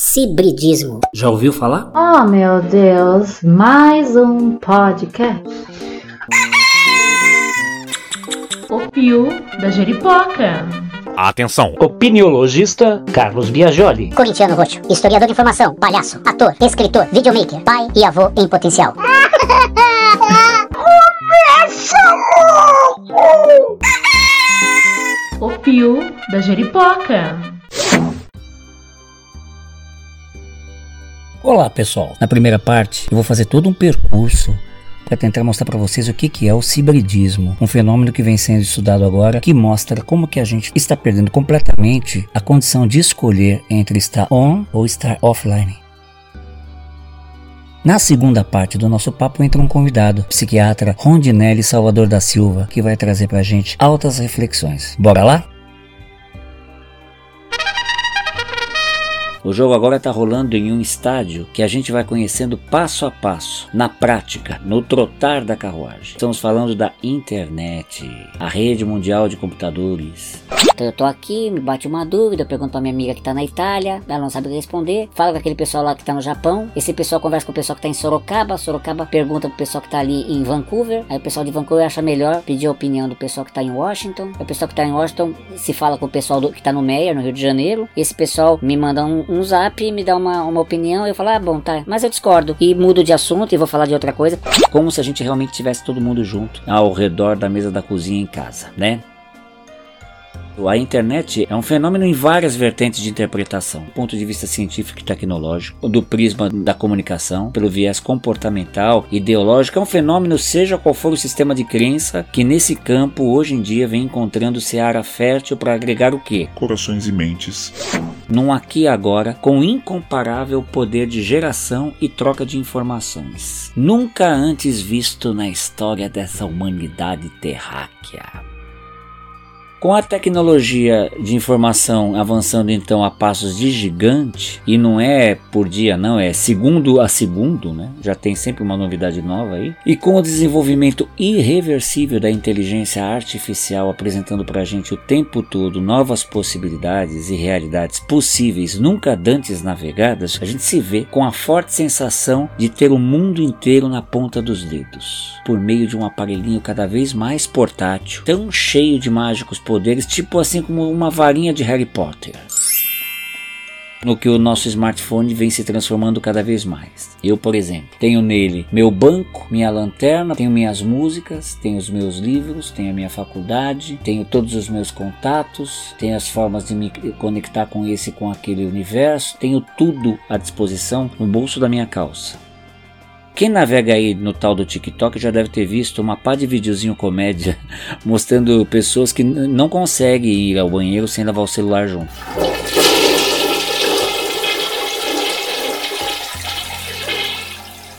Cibridismo. Já ouviu falar? Oh meu Deus, mais um podcast. O Pio da Jeripoca. Atenção! Opiniologista Carlos Biagioli. Corintiano Roxo. Historiador de informação. Palhaço. Ator. Escritor. Videomaker. Pai e avô em potencial. O Pio da Jeripoca. Olá pessoal, na primeira parte eu vou fazer todo um percurso para tentar mostrar para vocês o que, que é o cibridismo, um fenômeno que vem sendo estudado agora que mostra como que a gente está perdendo completamente a condição de escolher entre estar on ou estar offline. Na segunda parte do nosso papo entra um convidado, psiquiatra Rondinelli Salvador da Silva, que vai trazer pra gente altas reflexões. Bora lá? O jogo agora está rolando em um estádio que a gente vai conhecendo passo a passo, na prática, no trotar da carruagem. Estamos falando da internet, a rede mundial de computadores. Então eu tô aqui, me bate uma dúvida, pergunto pra minha amiga que tá na Itália, ela não sabe responder. Falo com aquele pessoal lá que tá no Japão. Esse pessoal conversa com o pessoal que tá em Sorocaba. Sorocaba pergunta pro pessoal que tá ali em Vancouver. Aí o pessoal de Vancouver acha melhor pedir a opinião do pessoal que tá em Washington. O pessoal que tá em Washington se fala com o pessoal do, que tá no Meyer, no Rio de Janeiro. Esse pessoal me manda um, um zap e me dá uma, uma opinião. Eu falo, ah, bom, tá. Mas eu discordo. E mudo de assunto e vou falar de outra coisa. Como se a gente realmente tivesse todo mundo junto ao redor da mesa da cozinha em casa, né? A internet é um fenômeno em várias vertentes de interpretação, do ponto de vista científico e tecnológico, do prisma da comunicação, pelo viés comportamental, ideológico, é um fenômeno, seja qual for o sistema de crença, que nesse campo hoje em dia vem encontrando seara fértil para agregar o quê? Corações e mentes. Num aqui e agora, com incomparável poder de geração e troca de informações. Nunca antes visto na história dessa humanidade terráquea. Com a tecnologia de informação avançando então a passos de gigante, e não é por dia não, é segundo a segundo, né? Já tem sempre uma novidade nova aí. E com o desenvolvimento irreversível da inteligência artificial apresentando pra gente o tempo todo novas possibilidades e realidades possíveis nunca dantes navegadas, a gente se vê com a forte sensação de ter o mundo inteiro na ponta dos dedos, por meio de um aparelhinho cada vez mais portátil, tão cheio de mágicos poderes, tipo assim como uma varinha de Harry Potter. No que o nosso smartphone vem se transformando cada vez mais. Eu, por exemplo, tenho nele meu banco, minha lanterna, tenho minhas músicas, tenho os meus livros, tenho a minha faculdade, tenho todos os meus contatos, tenho as formas de me conectar com esse com aquele universo, tenho tudo à disposição no bolso da minha calça. Quem navega aí no tal do TikTok já deve ter visto uma pá de videozinho comédia mostrando pessoas que não conseguem ir ao banheiro sem levar o celular junto.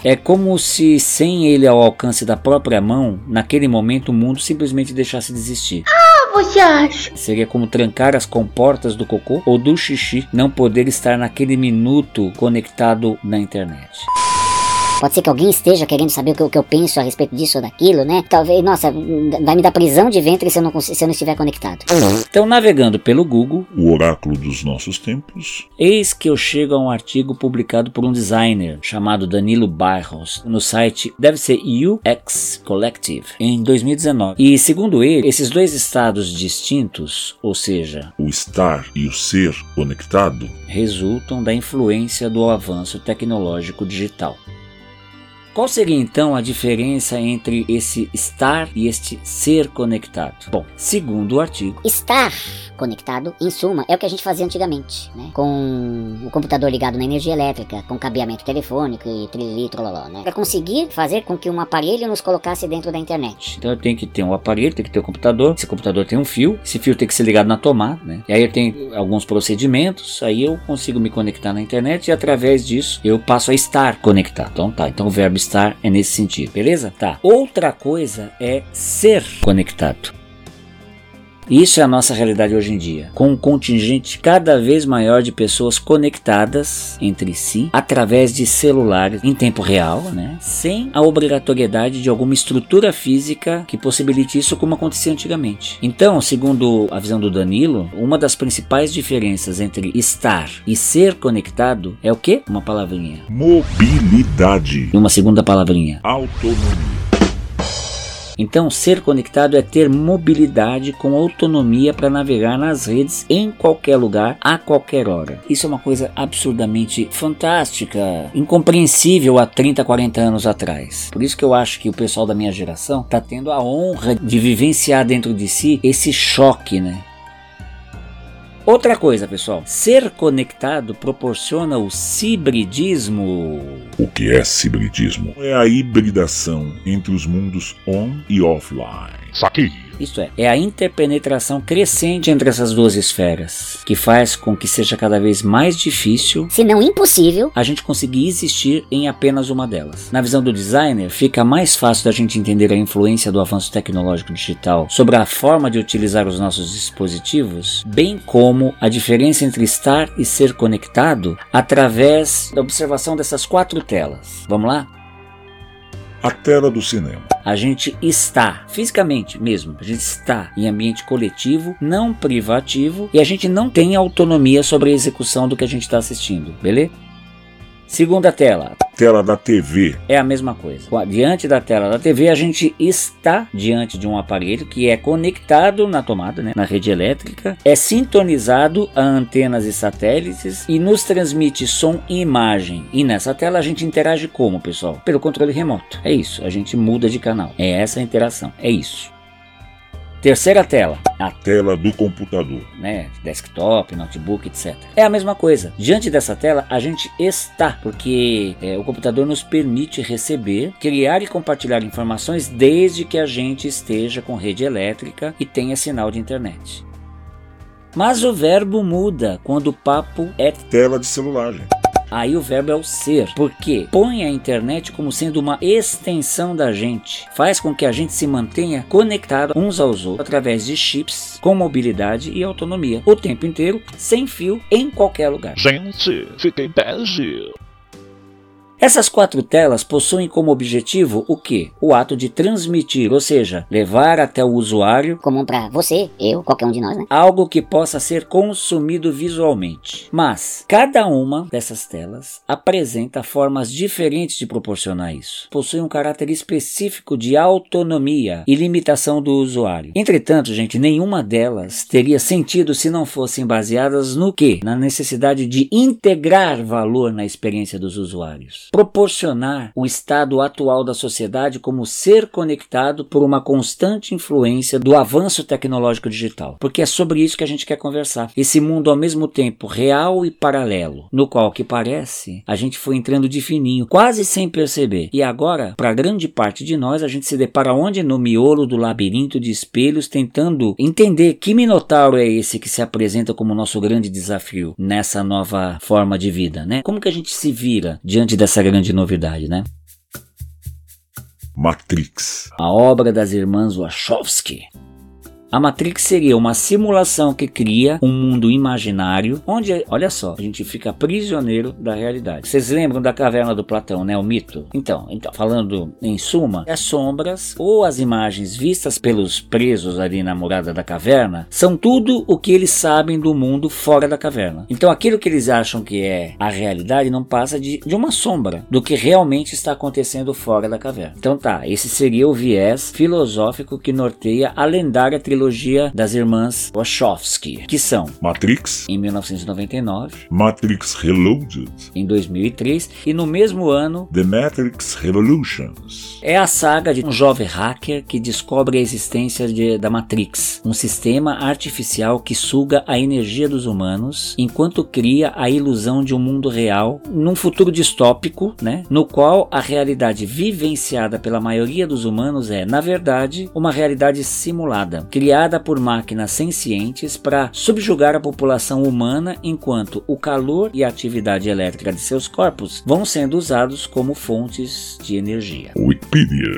É como se, sem ele ao alcance da própria mão, naquele momento o mundo simplesmente deixasse de existir. Ah, você acha? Seria como trancar as comportas do cocô ou do xixi, não poder estar naquele minuto conectado na internet. Pode ser que alguém esteja querendo saber o que, eu- o que eu penso a respeito disso ou daquilo, né? Talvez, nossa, vai me dar prisão de ventre se eu não, se eu não estiver conectado. Então, navegando pelo Google, O oráculo dos nossos tempos. Eis que eu chego a um artigo publicado por um designer chamado Danilo Barros no site, deve ser UX Collective, em 2019. E segundo ele, esses dois estados distintos, ou seja, O estar e o ser conectado. resultam da influência do avanço tecnológico digital. Qual seria então a diferença entre esse estar e este ser conectado? Bom, segundo o artigo, Estar conectado, em suma, é o que a gente fazia antigamente, né? Com o computador ligado na energia elétrica, com cabeamento telefônico e trilili, trololó, né? Para conseguir fazer com que um aparelho nos colocasse dentro da internet. Então eu tenho que ter um aparelho, tem que ter um computador. Esse computador tem um fio, esse fio tem que ser ligado na tomada, né? E aí eu tenho alguns procedimentos, aí eu consigo me conectar na internet e através disso eu passo a estar conectado. Então tá, então o verbo estar é nesse sentido, beleza? Tá. Outra coisa é ser conectado. Isso é a nossa realidade hoje em dia, com um contingente cada vez maior de pessoas conectadas entre si através de celulares em tempo real, né? sem a obrigatoriedade de alguma estrutura física que possibilite isso como acontecia antigamente. Então, segundo a visão do Danilo, uma das principais diferenças entre estar e ser conectado é o que? Uma palavrinha. Mobilidade. E uma segunda palavrinha. Autonomia. Então, ser conectado é ter mobilidade com autonomia para navegar nas redes em qualquer lugar, a qualquer hora. Isso é uma coisa absurdamente fantástica, incompreensível há 30, 40 anos atrás. Por isso que eu acho que o pessoal da minha geração está tendo a honra de vivenciar dentro de si esse choque, né? Outra coisa, pessoal, ser conectado proporciona o cibridismo. O que é cibridismo? É a hibridação entre os mundos on e offline. Saquei. Isto é, é a interpenetração crescente entre essas duas esferas, que faz com que seja cada vez mais difícil, se não impossível, a gente conseguir existir em apenas uma delas. Na visão do designer, fica mais fácil da gente entender a influência do avanço tecnológico digital sobre a forma de utilizar os nossos dispositivos, bem como a diferença entre estar e ser conectado através da observação dessas quatro telas. Vamos lá? A tela do cinema. A gente está, fisicamente mesmo, a gente está em ambiente coletivo, não privativo, e a gente não tem autonomia sobre a execução do que a gente está assistindo, beleza? Segunda tela, Tela da TV. é a mesma coisa. Diante da tela da TV, a gente está diante de um aparelho que é conectado na tomada, né, na rede elétrica, é sintonizado a antenas e satélites e nos transmite som e imagem. E nessa tela a gente interage como, pessoal? Pelo controle remoto. É isso, a gente muda de canal. É essa a interação. É isso. Terceira tela, a Tela do computador. né, desktop, notebook, etc. É a mesma coisa. Diante dessa tela, a gente está, porque é, o computador nos permite receber, criar e compartilhar informações desde que a gente esteja com rede elétrica e tenha sinal de internet. Mas o verbo muda quando o papo é Tela de celular, gente. Aí o verbo é o ser, porque põe a internet como sendo uma extensão da gente, faz com que a gente se mantenha conectado uns aos outros através de chips com mobilidade e autonomia o tempo inteiro, sem fio, em qualquer lugar. Gente, fiquei bege. Essas quatro telas possuem como objetivo o que? O ato de transmitir, ou seja, levar até o usuário comum pra você, eu, qualquer um de nós, né? algo que possa ser consumido visualmente. Mas cada uma dessas telas apresenta formas diferentes de proporcionar isso. Possui um caráter específico de autonomia e limitação do usuário. Entretanto, gente, nenhuma delas teria sentido se não fossem baseadas no que? Na necessidade de integrar valor na experiência dos usuários. Proporcionar o estado atual da sociedade como ser conectado por uma constante influência do avanço tecnológico digital. Porque é sobre isso que a gente quer conversar. Esse mundo ao mesmo tempo real e paralelo, no qual que parece a gente foi entrando de fininho, quase sem perceber. E agora, para grande parte de nós, a gente se depara onde no miolo do labirinto de espelhos, tentando entender que minotauro é esse que se apresenta como nosso grande desafio nessa nova forma de vida, né? Como que a gente se vira diante dessa grande novidade, né? Matrix. A obra das irmãs Wachowski. A Matrix seria uma simulação que cria um mundo imaginário onde, olha só, a gente fica prisioneiro da realidade. Vocês lembram da caverna do Platão, né? O mito? Então, então falando em suma, as sombras ou as imagens vistas pelos presos ali na morada da caverna são tudo o que eles sabem do mundo fora da caverna. Então, aquilo que eles acham que é a realidade não passa de, de uma sombra do que realmente está acontecendo fora da caverna. Então, tá, esse seria o viés filosófico que norteia a lendária trilogia das irmãs Wachowski, que são Matrix. em 1999, Matrix Reloaded. em 2003 e no mesmo ano The Matrix Revolutions. é a saga de um jovem hacker que descobre a existência de- da Matrix, um sistema artificial que suga a energia dos humanos enquanto cria a ilusão de um mundo real num futuro distópico, né, no qual a realidade vivenciada pela maioria dos humanos é, na verdade, uma realidade simulada, criada criada por máquinas sencientes para subjugar a população humana enquanto o calor e a atividade elétrica de seus corpos vão sendo usados como fontes de energia. Wikipedia.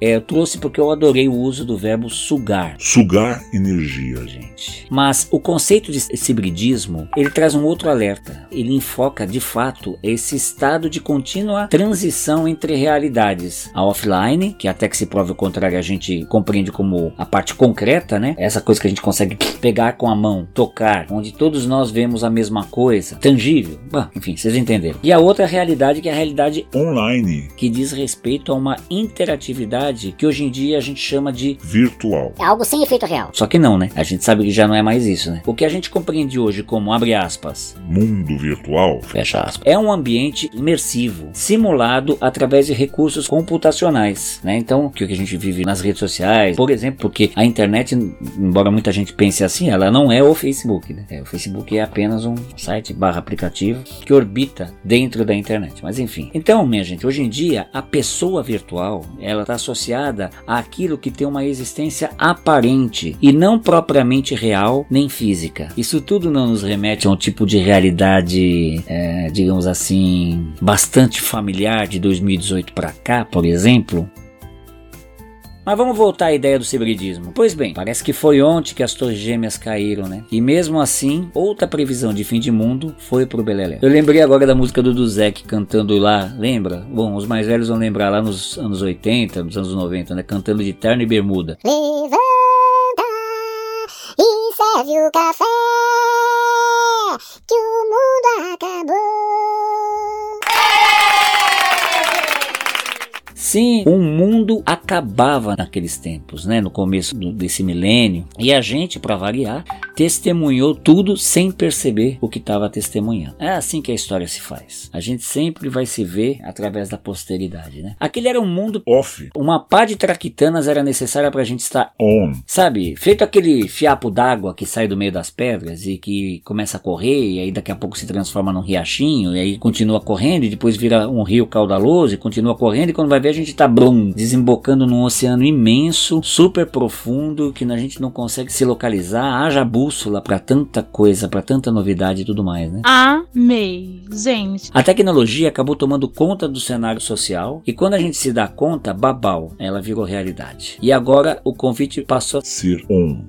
É, eu trouxe porque eu adorei o uso do verbo sugar. Sugar energia. Gente. Mas o conceito de hibridismo, ele traz um outro alerta. Ele enfoca, de fato, esse estado de contínua transição entre realidades. A offline, que até que se prove o contrário, a gente compreende como a parte concreta, né? Essa coisa que a gente consegue pegar com a mão, tocar, onde todos nós vemos a mesma coisa, tangível. Bah, enfim, vocês entenderam. E a outra realidade que é a realidade Online. que diz respeito a uma interatividade que hoje em dia a gente chama de Virtual. É algo sem efeito real. só que não, né? A gente sabe que já não é mais isso, né? O que a gente compreende hoje como abre aspas, Mundo virtual. fecha aspas, é um ambiente imersivo, simulado através de recursos computacionais, né? Então, o que a gente vive nas redes sociais, por exemplo, porque a internet, embora muita gente pense assim, ela não é o Facebook, né? É, o Facebook é apenas um site barra aplicativo que orbita dentro da internet. Mas enfim. Então, minha gente, hoje em dia a pessoa virtual, ela está associada àquilo que tem uma existência aparente e não propriamente real nem física. Isso tudo não nos remete a um tipo de realidade, é, digamos assim, bastante familiar de 2018 para cá, por exemplo. Mas vamos voltar à ideia do hibridismo. Pois bem, parece que foi ontem que as torres gêmeas caíram, né? E mesmo assim, outra previsão de fim de mundo foi pro Belelé. Eu lembrei agora da música do Duzek cantando lá, lembra? Bom, os mais velhos vão lembrar lá nos anos 80, nos anos 90, né? Cantando de terno e bermuda. Levanta e serve o café, que o mundo acabou. Sim, o mundo acabava naqueles tempos, né? No começo do- desse milênio. E a gente, para variar, testemunhou tudo sem perceber o que estava testemunhando. É assim que a história se faz. A gente sempre vai se ver através da posteridade, né? Aquele era um mundo. Off. Uma pá de traquitanas era necessária para a gente estar On. Sabe, feito aquele fiapo d'água que sai do meio das pedras e que começa a correr, e aí daqui a pouco se transforma num riachinho, e aí continua correndo, e depois vira um rio caudaloso, e continua correndo, e quando vai ver a gente tá brum, desembocando num oceano imenso, super profundo, que a gente não consegue se localizar, haja bússola pra tanta coisa, pra tanta novidade e tudo mais, né? Amei, gente. A tecnologia acabou tomando conta do cenário social e quando a gente se dá conta, babau, ela virou realidade. E agora o convite passou a Ser on.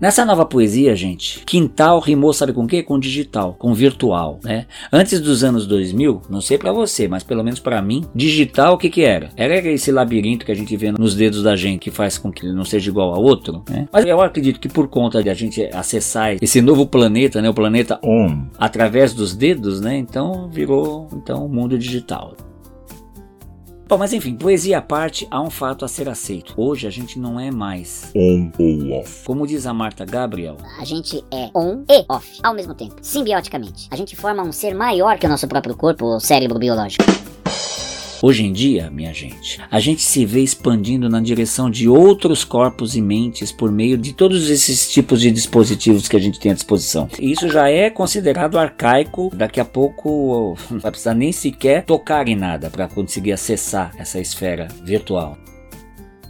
Nessa nova poesia, gente, quintal rimou sabe com o quê? Com digital, com virtual, né? Antes dos anos 2000, não sei pra você, mas pelo menos pra mim, digital o que que era? Era esse labirinto que a gente vê nos dedos da gente que faz com que ele não seja igual ao outro, né? Mas eu acredito que por conta de a gente acessar esse novo planeta, né, o planeta On. através dos dedos, né? Então virou então o mundo digital. Bom, mas enfim, poesia à parte, há um fato a ser aceito. Hoje a gente não é mais. On ou off. Como diz a Marta Gabriel, A gente é on e off ao mesmo tempo, simbioticamente. A gente forma um ser maior que o nosso próprio corpo ou cérebro biológico. Hoje em dia, minha gente, a gente se vê expandindo na direção de outros corpos e mentes por meio de todos esses tipos de dispositivos que a gente tem à disposição. E isso já é considerado arcaico, daqui a pouco não vai precisar nem sequer tocar em nada para conseguir acessar essa esfera virtual.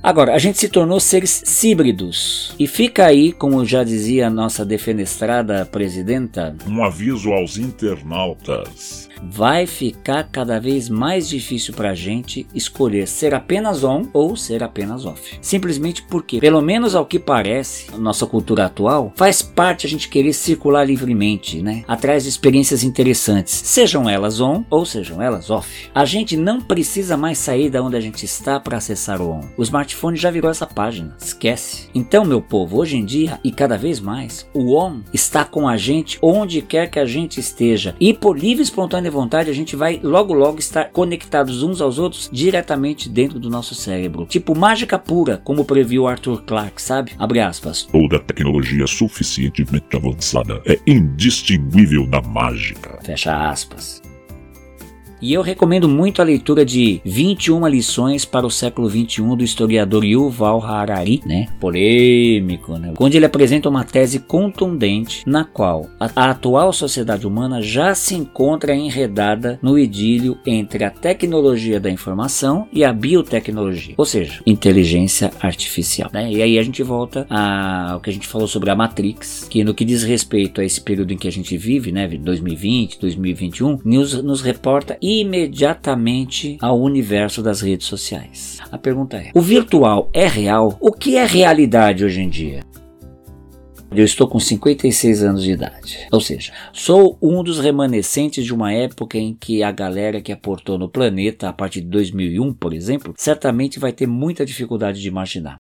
Agora, a gente se tornou seres híbridos. E fica aí, como já dizia a nossa defenestrada presidenta, Um aviso aos internautas. Vai ficar cada vez mais difícil pra gente escolher ser apenas on ou ser apenas off. Simplesmente porque, pelo menos ao que parece, a nossa cultura atual faz parte a gente querer circular livremente, né? Atrás de experiências interessantes, sejam elas on ou sejam elas off. A gente não precisa mais sair da onde a gente está para acessar o on. O smartphone já virou essa página, esquece. Então, meu povo, hoje em dia e cada vez mais, o on está com a gente onde quer que a gente esteja e por livre e espontânea vontade a gente vai logo logo estar conectados uns aos outros diretamente dentro do nosso cérebro. Tipo mágica pura, como previu Arthur Clarke, sabe? Abre aspas. Toda tecnologia suficientemente avançada é indistinguível da mágica. Fecha aspas. E eu recomendo muito a leitura de 21 lições para o século 21 do historiador Yuval Harari, né? Polêmico, né? Onde ele apresenta uma tese contundente na qual a, atual sociedade humana já se encontra enredada no idílio entre a tecnologia da informação e a biotecnologia, ou seja, inteligência artificial. Né? E aí a gente volta ao que a gente falou sobre a Matrix, que no que diz respeito a esse período em que a gente vive, né, 2020, 2021, nos, nos reporta imediatamente ao universo das redes sociais. A pergunta é: o virtual é real? O que é realidade hoje em dia? Eu estou com 56 anos de idade. Ou seja, sou um dos remanescentes de uma época em que a galera que aportou no planeta, a partir de 2001, por exemplo, certamente vai ter muita dificuldade de imaginar.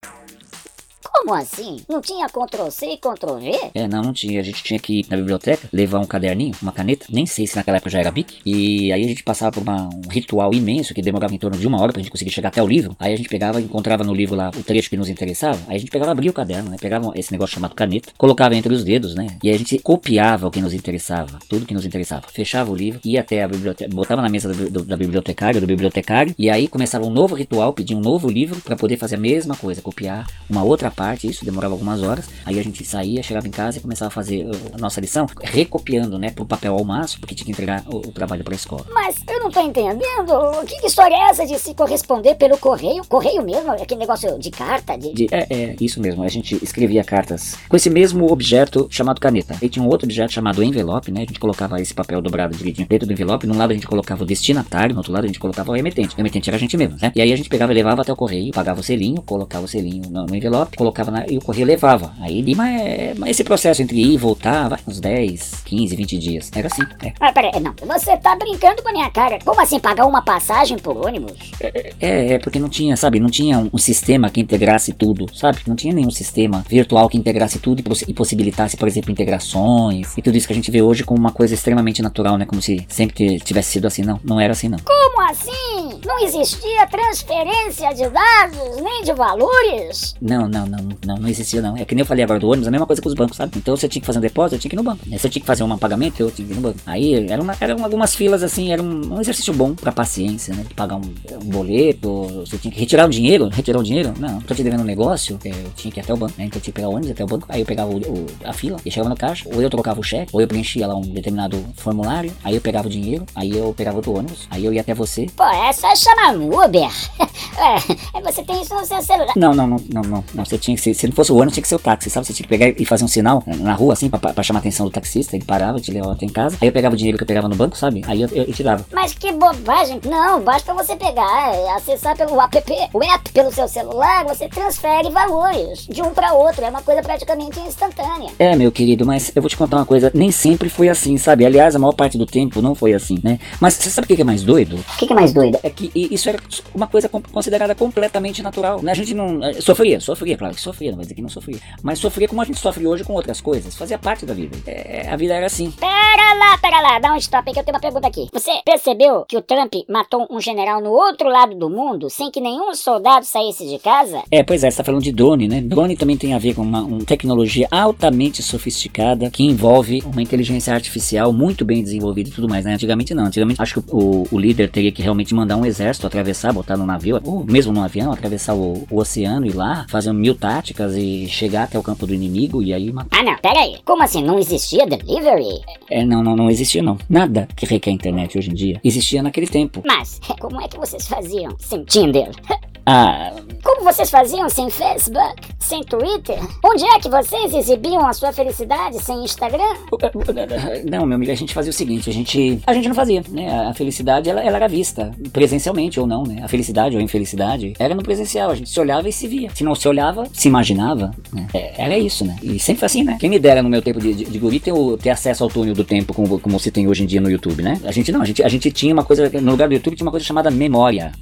Como assim? Não tinha Ctrl C e Ctrl V? É, não, não tinha. A gente tinha que ir na biblioteca, levar um caderninho, uma caneta, nem sei se naquela época já era BIC, e aí a gente passava por uma, um ritual imenso que demorava em torno de uma hora pra gente conseguir chegar até o livro. Aí a gente pegava, encontrava no livro lá o trecho que nos interessava, aí a gente pegava, abria o caderno, né? Pegava esse negócio chamado caneta, colocava entre os dedos, né? E aí a gente copiava o que nos interessava, tudo que nos interessava. Fechava o livro, ia até a biblioteca, botava na mesa do, do, da bibliotecária, do bibliotecário, e aí começava um novo ritual, pedia um novo livro para poder fazer a mesma coisa, copiar uma outra parte parte, isso demorava algumas horas. Aí a gente saía, chegava em casa e começava a fazer a nossa lição, recopiando, né, pro papel ao máximo, porque tinha que entregar o, o trabalho pra escola. Mas eu não tô entendendo. Que, que história é essa de se corresponder pelo correio? Correio mesmo? Aquele negócio de carta? De... De, é, é, isso mesmo. A gente escrevia cartas com esse mesmo objeto chamado caneta. E tinha um outro objeto chamado envelope, né? A gente colocava esse papel dobrado direitinho dentro do envelope. Num lado a gente colocava o destinatário, no outro lado a gente colocava o remetente. O remetente era a gente mesmo, né? E aí a gente pegava e levava até o correio, pagava o selinho, colocava o selinho no, no envelope, colocava na, e o correio levava. Aí Lima é. Mas esse processo entre ir e voltar, vai uns 10, 15, 20 dias. Era assim. É. Ah, peraí, não. Você tá brincando com a minha cara. Como assim pagar uma passagem por ônibus? É, é, é porque não tinha, sabe? Não tinha um, um, sistema que integrasse tudo, sabe? Não tinha nenhum sistema virtual que integrasse tudo e, poss e, possibilitasse, por exemplo, integrações e tudo isso que a gente vê hoje como uma coisa extremamente natural, né? Como se sempre tivesse sido assim. Não, não era assim, não. Como assim? Não existia transferência de dados nem de valores? Não, não, não, não, não existia não. É que nem eu falei agora do ônibus, a mesma coisa com os bancos, sabe? Então você tinha que fazer um depósito, eu tinha que ir no banco. Se eu tinha que fazer um pagamento, eu tinha que ir no banco. Aí era uma, eram algumas filas assim, era um, um exercício bom pra paciência, né? De pagar um, um, boleto, você tinha que retirar o dinheiro, retirar o dinheiro. Não, tô te devendo um negócio, eu tinha que ir até o banco, né? Então eu tinha que pegar o ônibus até o banco, aí eu pegava o, o, a fila e chegava no caixa, ou eu trocava o cheque, ou eu preenchia lá um determinado formulário, aí eu pegava o dinheiro, aí eu pegava outro ônibus, aí eu ia até você. Pô, essa é chamar Uber. é, você tem isso no seu celular. Não, não, não, não, não, não. Você tinha que ser, se não fosse o ônibus, tinha que ser o táxi, sabe? Você tinha que pegar e fazer um sinal na rua, assim, pra, pra chamar a atenção do taxista. Ele parava, te levava até em casa. Aí eu pegava o dinheiro que eu pegava no banco, sabe? Aí eu, eu, eu te dava. Mas que bobagem. Não, basta você pegar, é, acessar pelo app, o app pelo seu celular, você transfere valores de um para outro. É uma coisa praticamente instantânea. É, meu querido, mas eu vou te contar uma coisa. Nem sempre foi assim, sabe? Aliás, a maior parte do tempo não foi assim, né? Mas você sabe o que é mais doido? O que, que é mais doido? É que isso era uma coisa considerada completamente natural. Né? A gente não. Eh, sofria, sofria, claro que sofria, não vai dizer que não sofria. Mas sofria como a gente sofre hoje com outras coisas. Fazia parte da vida. É, a vida era assim. Pera lá, pera lá, dá um stop aí que eu tenho uma pergunta aqui. Você percebeu que o Trump matou um general no outro lado do mundo sem que nenhum soldado saísse de casa? É, pois é, você tá falando de drone, né? Drone também tem a ver com uma, uma tecnologia altamente sofisticada que envolve uma inteligência artificial muito bem desenvolvida e tudo mais, né? Antigamente não. Antigamente acho que o, o líder teria que realmente mandar um exército atravessar, botar no navio, ou mesmo no avião, atravessar o, o oceano e lá, fazer mil táticas e chegar até o campo do inimigo e aí matar. Ah, não, pera aí. Como assim? Não existia delivery? É, não, não, não existia não. Nada que requer internet hoje em dia existia naquele tempo. Mas, como é que vocês faziam sem Tinder? Ah. Como vocês faziam sem Facebook, sem Twitter? Onde é que vocês exibiam a sua felicidade sem Instagram? Não, meu amigo, a gente fazia o seguinte, a gente, a gente não fazia, né? A felicidade ela, ela era vista presencialmente ou não, né? A felicidade ou a infelicidade era no presencial, a gente se olhava e se via. Se não se olhava, se imaginava, né? É, era isso, né? E sempre foi assim, né? Quem me dera no meu tempo de, de, de guri ter, o, ter acesso ao túnel do tempo como, como se tem hoje em dia no YouTube, né? A gente não, a gente, a gente tinha uma coisa, no lugar do YouTube tinha uma coisa chamada memória.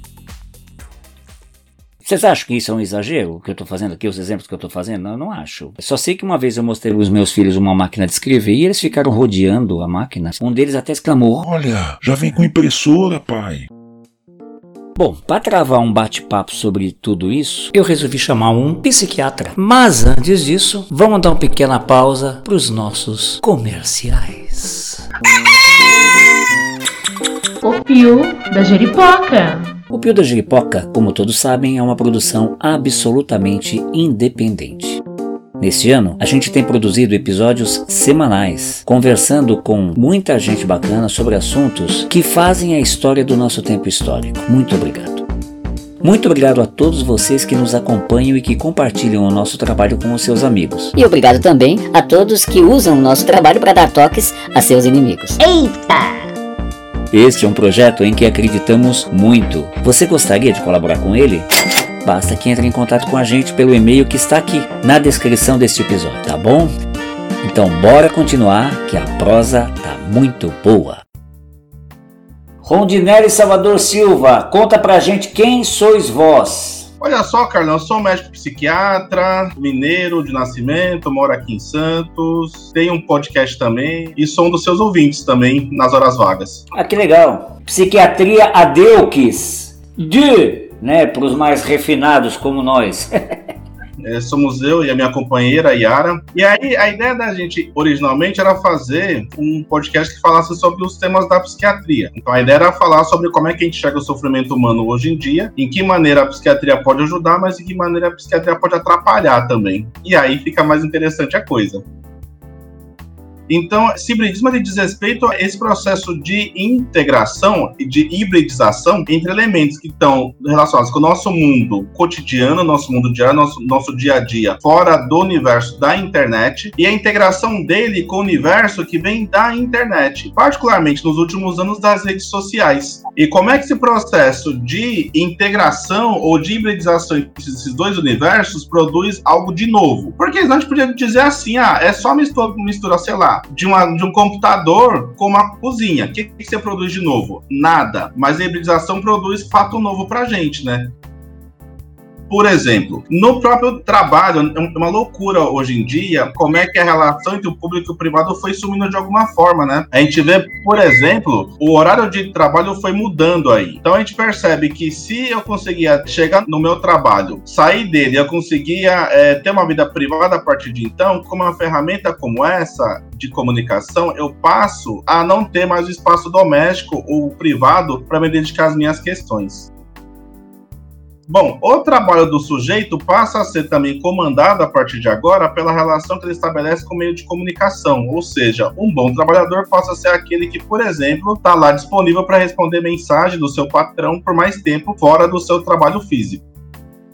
Vocês acham que isso é um exagero, que eu estou fazendo aqui, os exemplos que eu estou fazendo? Eu não acho. Só sei que uma vez eu mostrei aos meus filhos uma máquina de escrever e eles ficaram rodeando a máquina. Um deles até exclamou: Olha, já vem com impressora, pai. Bom, para travar um bate-papo sobre tudo isso, eu resolvi chamar um psiquiatra. Mas antes disso, vamos dar uma pequena pausa para os nossos comerciais. O Pio da Jeripoca. O Pio da Jeripoca, como todos sabem, é uma produção absolutamente independente. Neste ano, a gente tem produzido episódios semanais, conversando com muita gente bacana sobre assuntos que fazem a história do nosso tempo histórico. Muito obrigado. Muito obrigado a todos vocês que nos acompanham e que compartilham o nosso trabalho com os seus amigos. E obrigado também a todos que usam o nosso trabalho para dar toques a seus inimigos. Eita! Este é um projeto em que acreditamos muito. Você gostaria de colaborar com ele? Basta que entre em contato com a gente pelo e-mail que está aqui na descrição deste episódio, tá bom? Então bora continuar que a prosa tá muito boa. Rondinelli Salvador Silva, conta pra gente quem sois vós. Olha só, Carlão, eu sou médico psiquiatra, mineiro de nascimento, moro aqui em Santos, tenho um podcast também e sou um dos seus ouvintes também nas horas vagas. Ah, que legal. Psiquiatria Adeuques. De, né, pros mais refinados como nós. É, somos eu e a minha companheira Yara. E aí, a ideia da gente originalmente era fazer um podcast que falasse sobre os temas da psiquiatria. Então, a ideia era falar sobre como é que a gente enxerga o sofrimento humano hoje em dia, em que maneira a psiquiatria pode ajudar, mas em que maneira a psiquiatria pode atrapalhar também. E aí fica mais interessante a coisa. Então, hibridismo diz respeito a esse processo de integração e de hibridização entre elementos que estão relacionados com o nosso mundo cotidiano, nosso mundo diário, nosso, nosso dia a dia, fora do universo da internet, e a integração dele com o universo que vem da internet, particularmente nos últimos anos das redes sociais. E como é que esse processo de integração ou de hibridização entre esses dois universos produz algo de novo? Porque a gente podia dizer assim, ah, é só mistura, mistura sei lá, de, uma, de um computador com uma cozinha. O que, que você produz de novo? Nada. Mas a hibridização produz fato novo pra gente, né? Por exemplo, no próprio trabalho, é uma loucura hoje em dia como é que a relação entre o público e o privado foi sumindo de alguma forma, né? A gente vê, por exemplo, o horário de trabalho foi mudando aí. Então a gente percebe que se eu conseguia chegar no meu trabalho, sair dele, eu conseguia é, ter uma vida privada a partir de então, com uma ferramenta como essa de comunicação, eu passo a não ter mais o espaço doméstico ou privado para me dedicar às minhas questões. Bom, o trabalho do sujeito passa a ser também comandado a partir de agora pela relação que ele estabelece com o meio de comunicação, ou seja, um bom trabalhador passa a ser aquele que, por exemplo, está lá disponível para responder mensagem do seu patrão por mais tempo fora do seu trabalho físico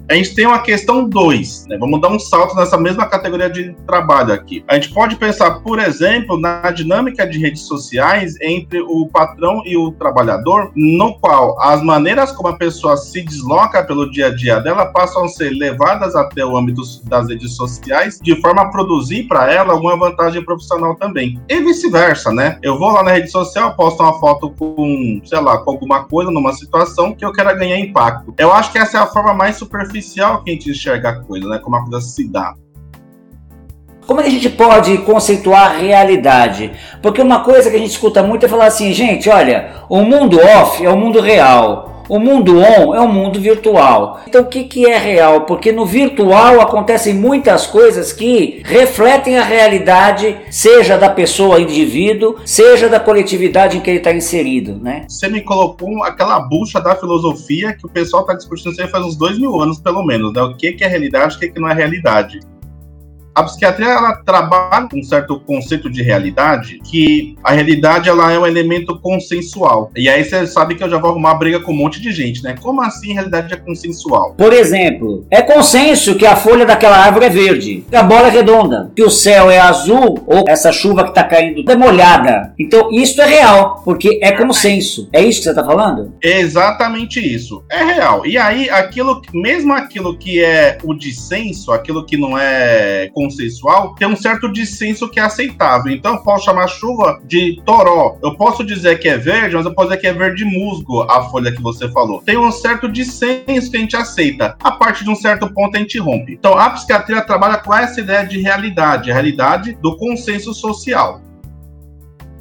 a gente tem uma questão 2, né? Vamos dar um salto nessa mesma categoria de trabalho aqui. A gente pode pensar, por exemplo, na dinâmica de redes sociais entre o patrão e o trabalhador, no qual as maneiras como a pessoa se desloca pelo dia a dia dela passam a ser levadas até o âmbito das redes sociais, de forma a produzir para ela alguma vantagem profissional também. E vice-versa, né? Eu vou lá na rede social, posto uma foto com, sei lá, com alguma coisa numa situação que eu quero ganhar impacto. Eu acho que essa é a forma mais superficial superficial que a gente enxerga a coisa, né? Como a coisa se dá. Como é a gente pode conceituar realidade? Porque uma coisa que a gente escuta muito é falar assim, gente, olha, o mundo off é o mundo real. O mundo on é o mundo virtual. Então o que, que é real? Porque no virtual acontecem muitas coisas que refletem a realidade, seja da pessoa, indivíduo, seja da coletividade em que ele está inserido, né? Você me colocou aquela bucha da filosofia que o pessoal está discutindo faz uns dois mil anos, pelo menos, né? O que, que é realidade, o que, que não é realidade a psiquiatria ela trabalha com um certo conceito de realidade, que a realidade ela é um elemento consensual. E aí você sabe que eu já vou arrumar briga com um monte de gente, né? Como assim realidade é consensual? Por exemplo, é consenso que a folha daquela árvore é verde, que a bola é redonda, que o céu é azul ou essa chuva que tá caindo é molhada. Então isso é real, porque é consenso. É isso que você tá falando? É exatamente isso. É real. E aí aquilo, mesmo aquilo que é o dissenso, aquilo que não é consensual, tem um certo dissenso que é aceitável. Então, eu posso chamar chuva de toró. Eu posso dizer que é verde, mas eu posso dizer que é verde musgo a folha que você falou. Tem um certo dissenso que a gente aceita. A partir de um certo ponto, a gente rompe. Então, a psiquiatria trabalha com essa ideia de realidade, a realidade do consenso social.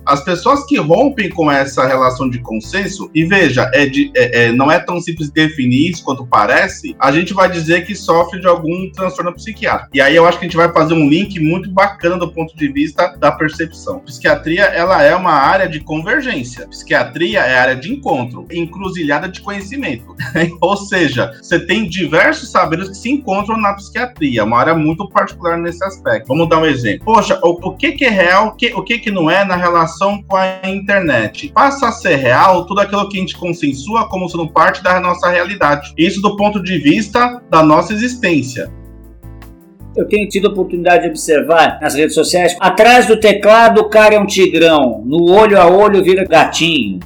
As pessoas que rompem com essa relação de consenso, e veja, é de, é, é, não é tão simples definir isso quanto parece, a gente vai dizer que sofre de algum transtorno psiquiátrico. E aí eu acho que a gente vai fazer um link muito bacana do ponto de vista da percepção. Psiquiatria, ela é uma área de convergência. Psiquiatria é área de encontro, encruzilhada de conhecimento. Ou seja, você tem diversos saberes que se encontram na psiquiatria, uma área muito particular nesse aspecto. Vamos dar um exemplo. Poxa, o, o que, que é real, o que, o que, que não é na relação com a internet? Passa a ser real tudo aquilo que a gente consensua como sendo parte da nossa realidade. Isso do ponto de vista da nossa existência eu tenho tido a oportunidade de observar nas redes sociais, atrás do teclado o cara é um tigrão, no olho a olho vira gatinho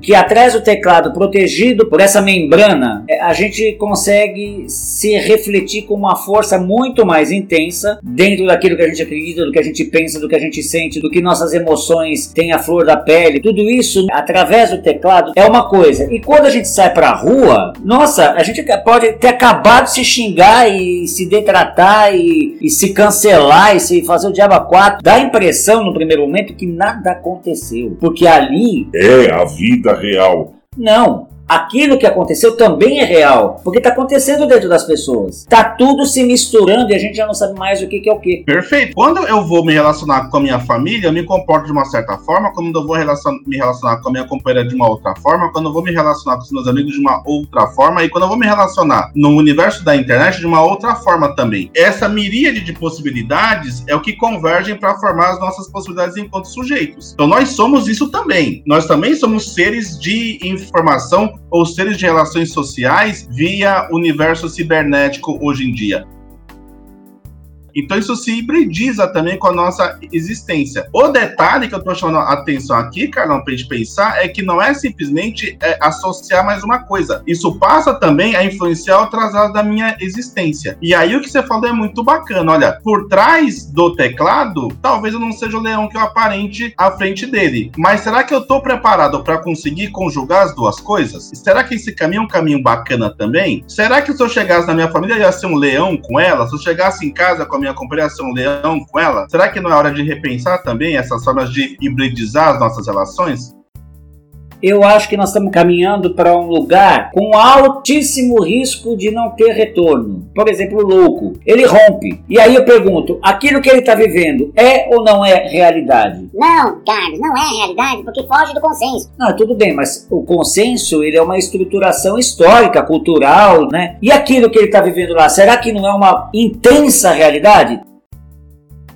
que atrás do teclado, protegido por essa membrana, é, a gente consegue se refletir com uma força muito mais intensa dentro daquilo que a gente acredita, do que a gente pensa, do que a gente sente, do que nossas emoções têm a flor da pele. Tudo isso através do teclado é uma coisa. E quando a gente sai pra rua, nossa, a gente pode ter acabado de se xingar e se detratar e, e se cancelar e se fazer o diabo a quatro. Dá a impressão no primeiro momento que nada aconteceu. Porque ali. É a vida vida real. Não, aquilo que aconteceu também é real, porque está acontecendo dentro das pessoas. Tá tudo se misturando e a gente já não sabe mais o que, que é o que. Perfeito. Quando eu vou me relacionar com a minha família, eu me comporto de uma certa forma. Quando eu vou relacion me relacionar com a minha companheira de uma outra forma. Quando eu vou me relacionar com os meus amigos de uma outra forma. E quando eu vou me relacionar no universo da internet de uma outra forma também. Essa miríade de possibilidades é o que convergem para formar as nossas possibilidades enquanto sujeitos. Então nós somos isso também. Nós também somos seres de informação ou seres de relações sociais via universo cibernético hoje em dia. Então isso se hibridiza também com a nossa existência. O detalhe que eu estou chamando a atenção aqui, Carlão, para a gente pensar, é que não é simplesmente é, associar mais uma coisa. Isso passa também a influenciar outras áreas da minha existência. E aí o que você falou é muito bacana. Olha, por trás do teclado, talvez eu não seja o leão que eu aparente à frente dele. Mas será que eu estou preparado para conseguir conjugar as duas coisas? Será que esse caminho é um caminho bacana também? Será que se eu chegasse na minha família, eu ia ser um leão com ela? Se eu chegasse em casa com a minha companheira ser um leão com ela? Será que não é hora de repensar também essas formas de hibridizar as nossas relações? Eu acho que nós estamos caminhando para um lugar com altíssimo risco de não ter retorno. Por exemplo, o louco, ele rompe. E aí eu pergunto, aquilo que ele está vivendo é ou não é realidade? Não, Carlos, não é realidade porque foge do consenso. Não, tudo bem, mas o consenso ele é uma estruturação histórica, cultural, né? E aquilo que ele está vivendo lá, será que não é uma intensa realidade?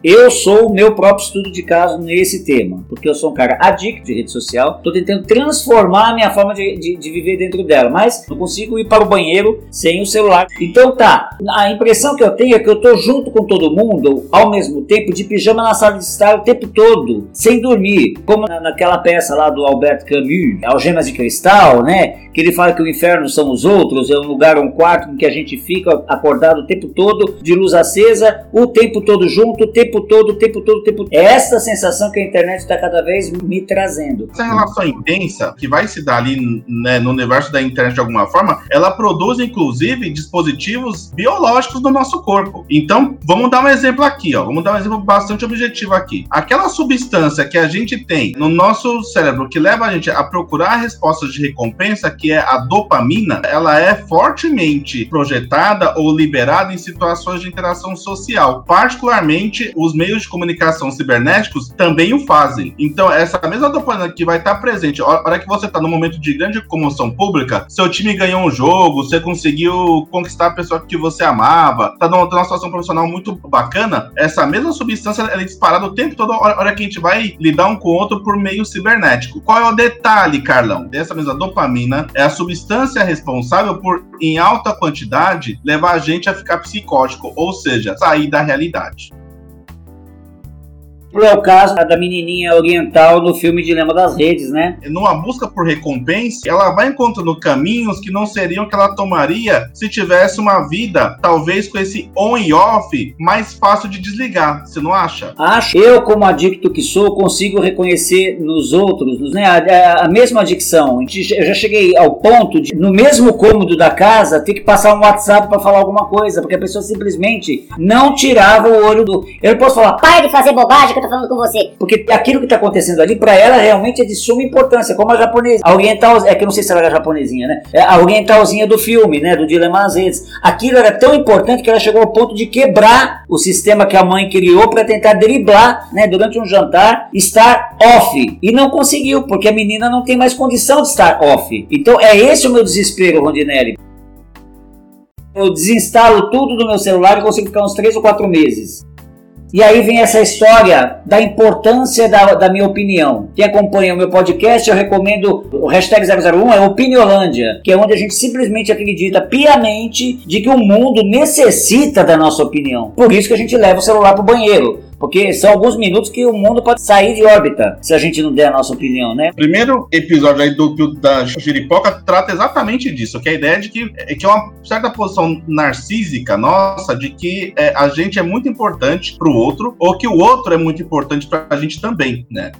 Eu sou o meu próprio estudo de caso nesse tema, porque eu sou um cara adicto de rede social, estou tentando transformar a minha forma de, de, de, viver dentro dela, mas não consigo ir para o banheiro sem o celular. Então tá, a impressão que eu tenho é que eu estou junto com todo mundo, ao mesmo tempo, de pijama na sala de estar o tempo todo, sem dormir, como na, naquela peça lá do Albert Camus, Algemas de Cristal, né? Que ele fala que o inferno são os outros, é um lugar, um quarto em que a gente fica acordado o tempo todo, de luz acesa, o tempo todo junto, o tempo tempo todo, o tempo todo, o tempo todo. É essa sensação que a internet está cada vez me trazendo. Essa relação intensa que vai se dar ali né, no universo da internet de alguma forma, ela produz inclusive dispositivos biológicos do nosso corpo. Então, vamos dar um exemplo aqui, ó. Vamos dar um exemplo bastante objetivo aqui. Aquela substância que a gente tem no nosso cérebro que leva a gente a procurar respostas de recompensa, que é a dopamina, ela é fortemente projetada ou liberada em situações de interação social, particularmente os meios de comunicação cibernéticos também o fazem. Então, essa mesma dopamina que vai estar presente, a hora que você está num momento de grande comoção pública, seu time ganhou um jogo, você conseguiu conquistar a pessoa que você amava, tá numa, numa situação profissional muito bacana, essa mesma substância é disparada o tempo todo, a hora que a gente vai lidar um com o outro por meio cibernético. Qual é o detalhe, Carlão? Dessa mesma dopamina é a substância responsável por, em alta quantidade, levar a gente a ficar psicótico, ou seja, sair da realidade é o caso da menininha oriental no filme Dilema das Redes, né? Numa busca por recompensa, ela vai encontrando caminhos que não seriam que ela tomaria se tivesse uma vida, talvez com esse on e off, mais fácil de desligar. Você não acha? Acho. Eu, como adicto que sou, consigo reconhecer nos outros, né, a, a mesma adicção. Eu já cheguei ao ponto de, no mesmo cômodo da casa, ter que passar um WhatsApp para falar alguma coisa, porque a pessoa simplesmente não tirava o olho do. Eu não posso falar, pai de fazer bobagem, eu tô falando com você. Porque aquilo que tá acontecendo ali, pra ela, realmente é de suma importância, como a japonesa. A oriental, é que eu não sei se ela era japonesinha, né? É a orientalzinha do filme, né? Do Dilema às vezes. Aquilo era tão importante que ela chegou ao ponto de quebrar o sistema que a mãe criou para tentar driblar, né? Durante um jantar, estar off. E não conseguiu, porque a menina não tem mais condição de estar off. Então é esse o meu desespero, Rondinelli. Eu desinstalo tudo do meu celular e consigo ficar uns 3 ou 4 meses. E aí vem essa história da importância da, da minha opinião. Quem acompanha o meu podcast, eu recomendo o hashtag 001 é Opiniolândia, que é onde a gente simplesmente acredita piamente de que o mundo necessita da nossa opinião. Por isso que a gente leva o celular para o banheiro. Porque são alguns minutos que o mundo pode sair de órbita se a gente não der a nossa opinião, né? Primeiro episódio aí do, do da Jiripoca trata exatamente disso, que é a ideia de que é que é uma certa posição narcísica nossa de que é, a gente é muito importante para o outro ou que o outro é muito importante para a gente também, né?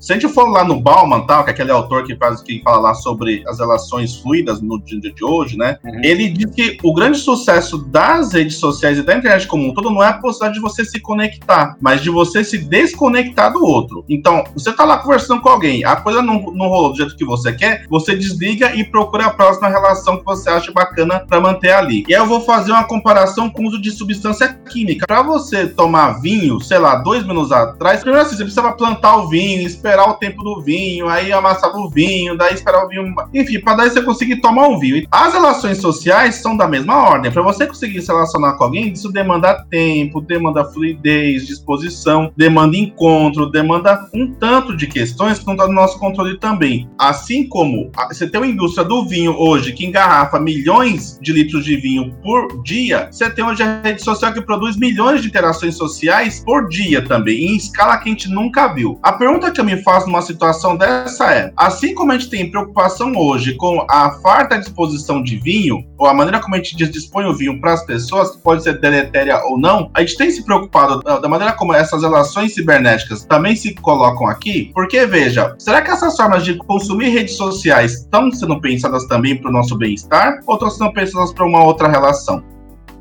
Se a gente for lá no Bauman, tal, que é aquele autor que faz que fala lá sobre as relações fluidas no dia de hoje, né? Uhum. Ele diz que o grande sucesso das redes sociais e da internet como um todo não é a possibilidade de você se conectar, mas de você se desconectar do outro. Então, você tá lá conversando com alguém, a coisa não, não rolou do jeito que você quer, você desliga e procura a próxima relação que você acha bacana para manter ali. E aí eu vou fazer uma comparação com o uso de substância química. Para você tomar vinho, sei lá, dois minutos atrás, primeiro assim, você precisava plantar o vinho, esperar esperar o tempo do vinho, aí amassava o vinho, daí esperar o vinho. Enfim, para daí você conseguir tomar um vinho. As relações sociais são da mesma ordem. Para você conseguir se relacionar com alguém, isso demanda tempo, demanda fluidez, disposição, demanda encontro, demanda um tanto de questões que não está no nosso controle também. Assim como você tem uma indústria do vinho hoje que engarrafa milhões de litros de vinho por dia, você tem hoje a rede social que produz milhões de interações sociais por dia também, em escala que a gente nunca viu. A pergunta que eu me faz numa situação dessa é: assim como a gente tem preocupação hoje com a farta disposição de vinho, ou a maneira como a gente dispõe o vinho para as pessoas, que pode ser deletéria ou não, a gente tem se preocupado da maneira como essas relações cibernéticas também se colocam aqui, porque veja, será que essas formas de consumir redes sociais estão sendo pensadas também para o nosso bem-estar ou estão sendo pensadas para uma outra relação?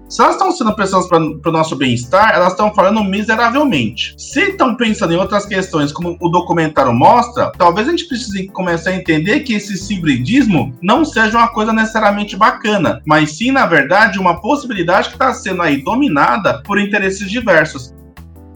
Se elas estão sendo pensadas para o nosso bem-estar, elas estão falando miseravelmente. Se estão pensando em outras questões, como o documentário mostra, talvez a gente precise começar a entender que esse hibridismo não seja uma coisa necessariamente bacana, mas sim, na verdade, uma possibilidade que está sendo aí dominada por interesses diversos.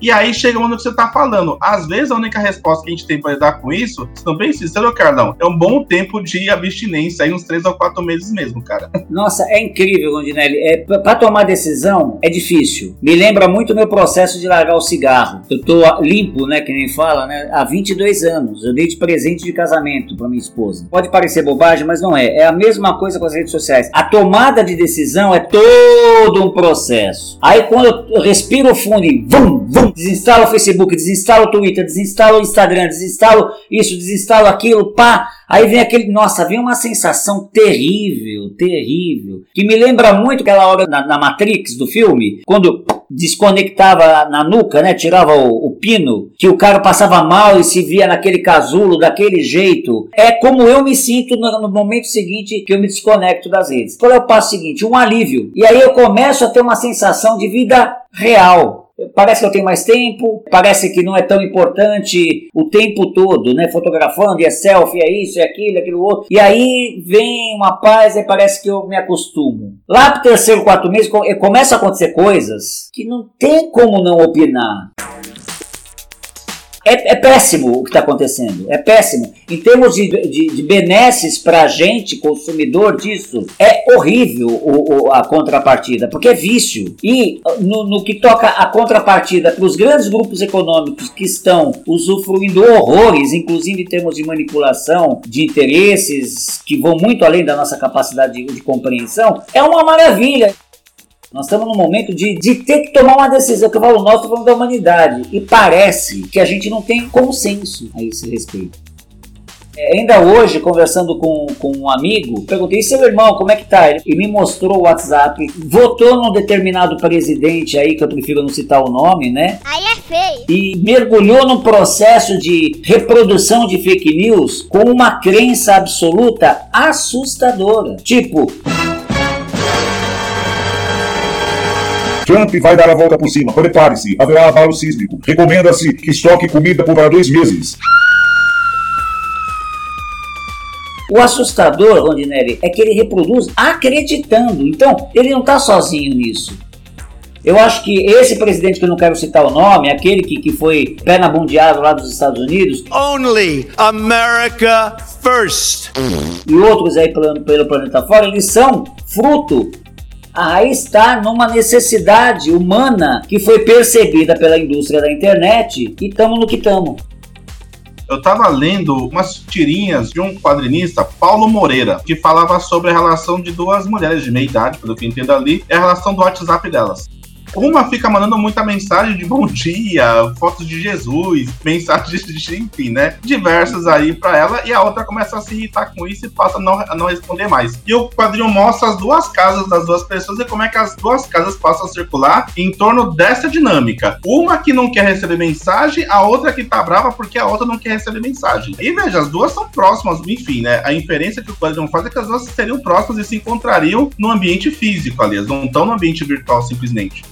E aí chega o ano que você tá falando. Às vezes a única resposta que a gente tem para lidar com isso, se não bem sincero, Carlão, é um bom tempo de abstinência, aí uns três ou quatro meses mesmo, cara. Nossa, é incrível, Rondinelli. É, para tomar decisão é difícil. Me lembra muito meu processo de largar o cigarro. Eu tô limpo, né, que nem fala, né, há 22 anos. Eu dei de presente de casamento para minha esposa. Pode parecer bobagem, mas não é. É a mesma coisa com as redes sociais. A tomada de decisão é todo um processo. Aí quando eu respiro fundo e vum, vum, desinstala o Facebook, desinstala o Twitter, desinstala o Instagram, desinstala isso, desinstala aquilo, pá. Aí vem aquele, nossa, vem uma sensação terrível, terrível, que me lembra muito aquela hora na, na Matrix do filme, quando desconectava na nuca, né? Tirava o, o, pino, que o cara passava mal e se via naquele casulo daquele jeito. É como eu me sinto no, no momento seguinte que eu me desconecto das redes. Qual é o passo seguinte? Um alívio. E aí eu começo a ter uma sensação de vida real parece que eu tenho mais tempo, parece que não é tão importante o tempo todo, né? Fotografando, é selfie, é isso, é aquilo, é aquilo outro. E aí vem uma paz e parece que eu me acostumo. Lá pro terceiro, quarto mês, começa a acontecer coisas que não tem como não opinar. É, é, péssimo o que está acontecendo. É péssimo. Em termos de, de, de benesses para a gente, consumidor disso, é horrível o, o, a contrapartida, porque é vício. E no, no que toca a contrapartida para os grandes grupos econômicos que estão usufruindo horrores, inclusive em termos de manipulação de interesses que vão muito além da nossa capacidade de, de compreensão, é uma maravilha. Nós estamos num momento de, de ter que tomar uma decisão, que eu falo, nós estamos da humanidade. E parece que a gente não tem consenso a esse respeito. É, ainda hoje, conversando com, com um amigo, perguntei: e seu irmão, como é que tá? Ele me mostrou o WhatsApp, votou num determinado presidente aí, que eu prefiro não citar o nome, né? Aí é feio. E mergulhou num processo de reprodução de fake news com uma crença absoluta assustadora. Tipo. Trump vai dar a volta por cima. Prepare-se, haverá abalo sísmico. Recomenda-se que estoque comida por para dois meses. O assustador, Rondinelli, é que ele reproduz acreditando. Então, ele não está sozinho nisso. Eu acho que esse presidente que eu não quero citar o nome, aquele que, que foi pé na bundeada lá dos Estados Unidos. Only America first. E outros aí pelo, pelo planeta fora, eles são fruto Aí está numa necessidade humana que foi percebida pela indústria da internet e estamos no que estamos eu estava lendo umas tirinhas de um quadrinista, Paulo Moreira, que falava sobre a relação de duas mulheres de meia idade, pelo que entendo ali, é a relação do WhatsApp delas. Uma fica mandando muita mensagem de bom dia, fotos de Jesus, mensagens de, enfim, né? Diversas aí pra ela, e a outra começa a se irritar com isso e passa a não, a não responder mais. E o quadrinho mostra as duas casas das duas pessoas e como é que as duas casas passam a circular em torno dessa dinâmica. Uma que não quer receber mensagem, a outra que tá brava porque a outra não quer receber mensagem. E veja, as duas são próximas, enfim, né? A inferência que o quadrinho faz é que as duas seriam próximas e se encontrariam no ambiente físico, aliás, não estão no ambiente virtual simplesmente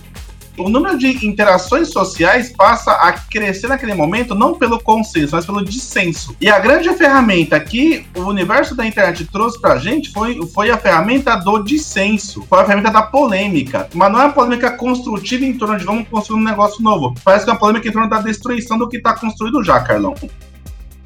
o número de interações sociais passa a crescer naquele momento não pelo consenso, mas pelo dissenso. E a grande ferramenta que o universo da internet trouxe pra gente foi, foi a ferramenta do dissenso, foi a ferramenta da polêmica. Mas não é uma polêmica construtiva em torno de vamos construir um negócio novo. Parece que é uma polêmica em torno da destruição do que está construído já, Carlão.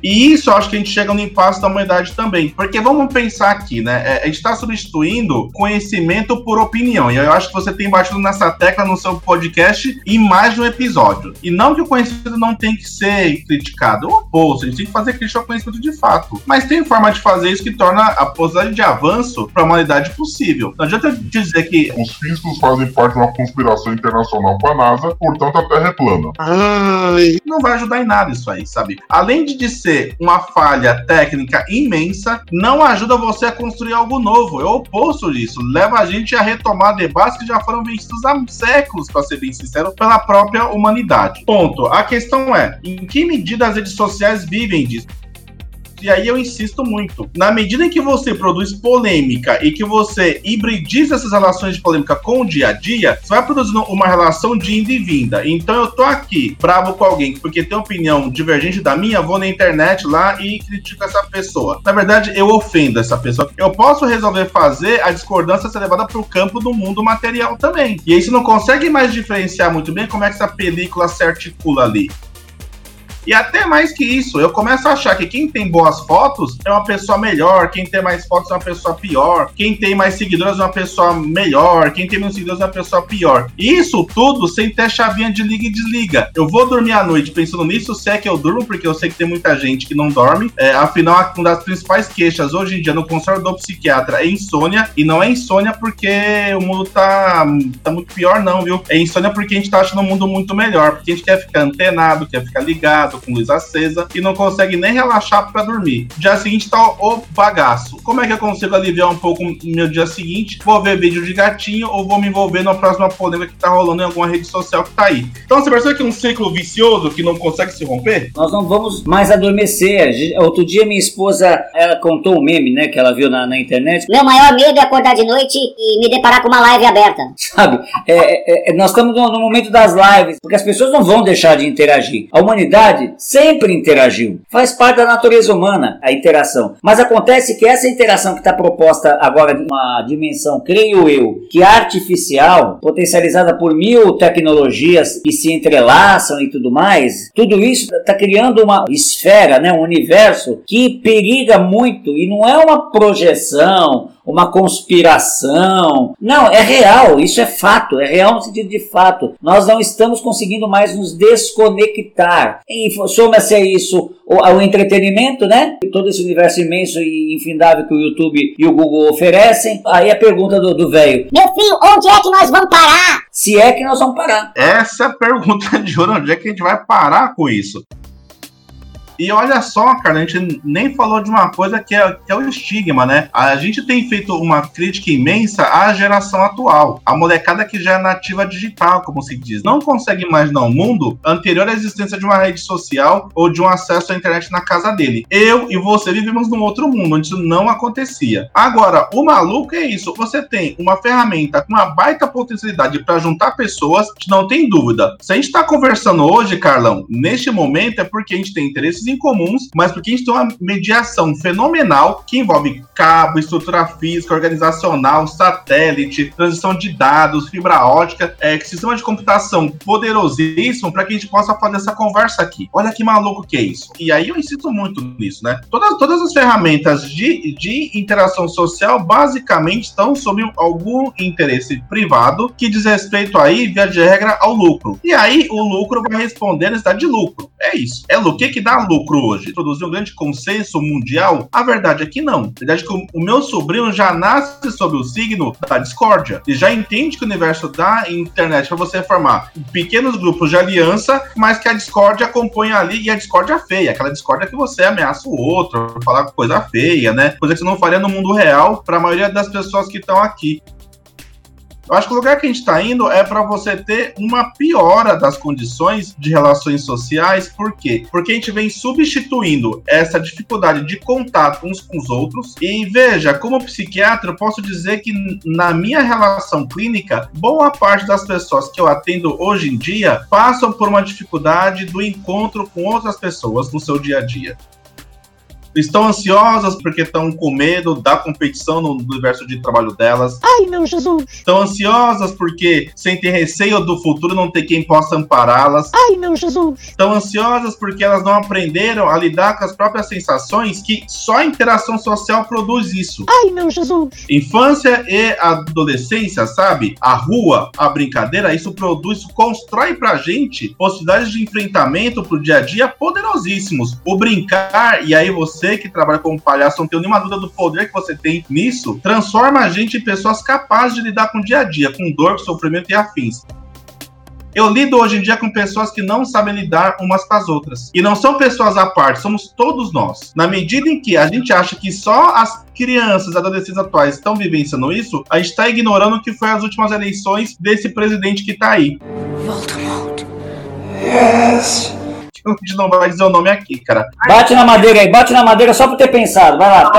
E isso eu acho que a gente chega no impasse da humanidade também. Porque vamos pensar aqui, né? É, a gente está substituindo conhecimento por opinião. E eu acho que você tem batido nessa tecla no seu podcast em mais de um episódio. E não que o conhecimento não tem que ser criticado. É o oposto, a gente tem que fazer crítica ao conhecimento de fato. Mas tem forma de fazer isso que torna a possibilidade de avanço para a humanidade possível. Não adianta dizer que. Os físicos fazem parte de uma conspiração internacional com a NASA, portanto a Terra é plana. Ai. Não vai ajudar em nada isso aí, sabe? Além de ser uma falha técnica imensa, não ajuda você a construir algo novo. É o oposto disso. Leva a gente a retomar debates que já foram vencidos há séculos, para ser bem sincero, pela própria humanidade. Ponto. A questão é: em que medida as redes sociais vivem disso? E aí eu insisto muito. Na medida em que você produz polêmica e que você hibridiza essas relações de polêmica com o dia a dia, você vai produzindo uma relação de ida e vinda. Então eu tô aqui, bravo com alguém porque tem opinião divergente da minha, vou na internet lá e critico essa pessoa. Na verdade, eu ofendo essa pessoa. Eu posso resolver fazer a discordância ser levada para o campo do mundo material também. E aí você não consegue mais diferenciar muito bem como é que essa película se articula ali. E até mais que isso, eu começo a achar que quem tem boas fotos é uma pessoa melhor, quem tem mais fotos é uma pessoa pior, quem tem mais seguidores é uma pessoa melhor, quem tem menos seguidores é uma pessoa pior. Isso tudo sem ter chavinha de liga e desliga. Eu vou dormir à noite pensando nisso, se é que eu durmo, porque eu sei que tem muita gente que não dorme. É, afinal, uma das principais queixas hoje em dia no consultório do psiquiatra é insônia, e não é insônia porque o mundo tá, tá muito pior, não, viu? É insônia porque a gente tá achando o mundo muito melhor, porque a gente quer ficar antenado, quer ficar ligado com luz acesa e não consegue nem relaxar para dormir. Dia seguinte tá o bagaço. Como é que eu consigo aliviar um pouco meu dia seguinte? Vou ver vídeo de gatinho ou vou me envolver na próxima polêmica que tá rolando em alguma rede social que tá aí. Então você percebe que é um ciclo vicioso que não consegue se romper? Nós não vamos mais adormecer. Outro dia minha esposa, ela contou um meme, né, que ela viu na, na internet. Meu maior medo é acordar de noite e me deparar com uma live aberta. Sabe, é, é, é, nós estamos no, no momento das lives, porque as pessoas não vão deixar de interagir. A humanidade sempre interagiu. Faz parte da natureza humana a interação. Mas acontece que essa interação que está proposta agora de uma dimensão, creio eu, que é artificial, potencializada por mil tecnologias que se entrelaçam e tudo mais, tudo isso está criando uma esfera, né, um universo que periga muito e não é uma projeção, uma conspiração. Não, é real, isso é fato, é real no sentido de fato. Nós não estamos conseguindo mais nos desconectar. E soma-se a isso o, o, entretenimento, né? Todo esse universo imenso e infindável que o YouTube e o Google oferecem. Aí a pergunta do velho: Meu filho, onde é que nós vamos parar? Se é que nós vamos parar. Essa é a pergunta de ouro: onde é que a gente vai parar com isso? E olha só, cara, a gente nem falou de uma coisa que é, que é o estigma, né? A gente tem feito uma crítica imensa à geração atual. A molecada que já é nativa digital, como se diz. Não consegue imaginar um mundo anterior à existência de uma rede social ou de um acesso à internet na casa dele. Eu e você vivemos num outro mundo, onde isso não acontecia. Agora, o maluco é isso. Você tem uma ferramenta com uma baita potencialidade para juntar pessoas, não tem dúvida. Se a gente está conversando hoje, Carlão, neste momento é porque a gente tem interesses em comuns, mas porque a gente tem uma mediação fenomenal que envolve cabo, estrutura física, organizacional, satélite, transição de dados, fibra ótica, é, sistema de computação poderosíssimo para que a gente possa fazer essa conversa aqui. Olha que maluco que é isso. E aí eu insisto muito nisso, né? Todas, todas as ferramentas de, de interação social basicamente estão sob algum interesse privado que diz respeito aí, via de regra, ao lucro. E aí o lucro vai responder a necessidade de lucro. É isso. É o que que dá lucro hoje? Produzir um grande consenso mundial? A verdade é que não. A verdade é que o, o meu sobrinho já nasce sob o signo da discórdia. E já entende que o universo da internet para você formar pequenos grupos de aliança, mas que a discórdia acompanha ali e a discórdia feia, aquela discórdia que você ameaça o outro, falar coisa feia, né? Coisa que você não faria no mundo real para a maioria das pessoas que estão aqui. Eu acho que o lugar que a gente está indo é para você ter uma piora das condições de relações sociais. Por quê? Porque a gente vem substituindo essa dificuldade de contato uns com os outros. E veja, como psiquiatra, eu posso dizer que na minha relação clínica, boa parte das pessoas que eu atendo hoje em dia passam por uma dificuldade do encontro com outras pessoas no seu dia a dia estão ansiosas porque estão com medo da competição no universo de trabalho delas. Ai, meu Jesus! Estão ansiosas porque sentem receio do futuro não ter quem possa ampará-las. Ai, meu Jesus! Estão ansiosas porque elas não aprenderam a lidar com as próprias sensações que só a interação social produz isso. Ai, meu Jesus! Infância e adolescência, sabe? A rua, a brincadeira, isso produz, isso constrói pra gente possibilidades de enfrentamento pro dia a dia poderosíssimos. O brincar, e aí você você que trabalha como palhaço, não tem nenhuma dúvida do poder que você tem nisso, transforma a gente em pessoas capazes de lidar com o dia a dia, com dor, com sofrimento e afins. Eu lido hoje em dia com pessoas que não sabem lidar umas com as outras. E não são pessoas à parte, somos todos nós. Na medida em que a gente acha que só as crianças, adolescentes atuais estão vivenciando isso, a gente está ignorando o que foi as últimas eleições desse presidente que está aí. Voldemort. Yes não vai dizer o nome aqui, cara. Bate na madeira aí, bate na madeira só por ter pensado. Vai lá.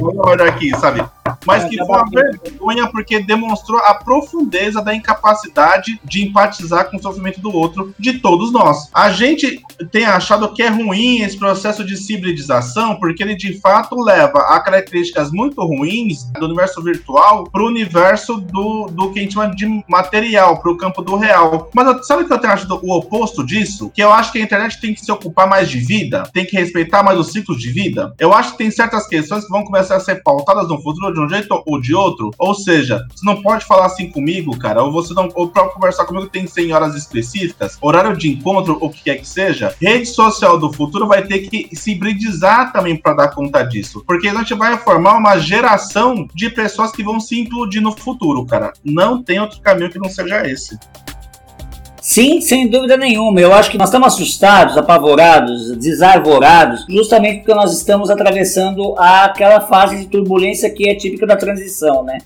Vamos olhar aqui, sabe? Mas que foi uma vergonha porque demonstrou a profundeza da incapacidade de empatizar com o sofrimento do outro, de todos nós. A gente tem achado que é ruim esse processo de cibilização porque ele de fato leva a características muito ruins do universo virtual para o universo do, do que a gente chama de material, para o campo do real. Mas sabe o que eu tenho achado o oposto disso? Que eu acho que a internet tem que se ocupar mais de vida, tem que respeitar mais os ciclos de vida. Eu acho que tem certas questões que vão começar a ser pautadas no futuro de um jeito ou de outro. Ou seja, você não pode falar assim comigo, cara, ou você não, ou pra conversar comigo tem 100 horas específicas, horário de encontro, o que quer que seja. Rede social do futuro vai ter que se hibridizar também para dar conta disso. Porque a gente vai formar uma geração de pessoas que vão se implodir no futuro, cara. Não tem outro caminho que não seja esse. Sim, sem dúvida nenhuma. Eu acho que nós estamos assustados, apavorados, desarvorados, justamente porque nós estamos atravessando aquela fase de turbulência que é típica da transição, né?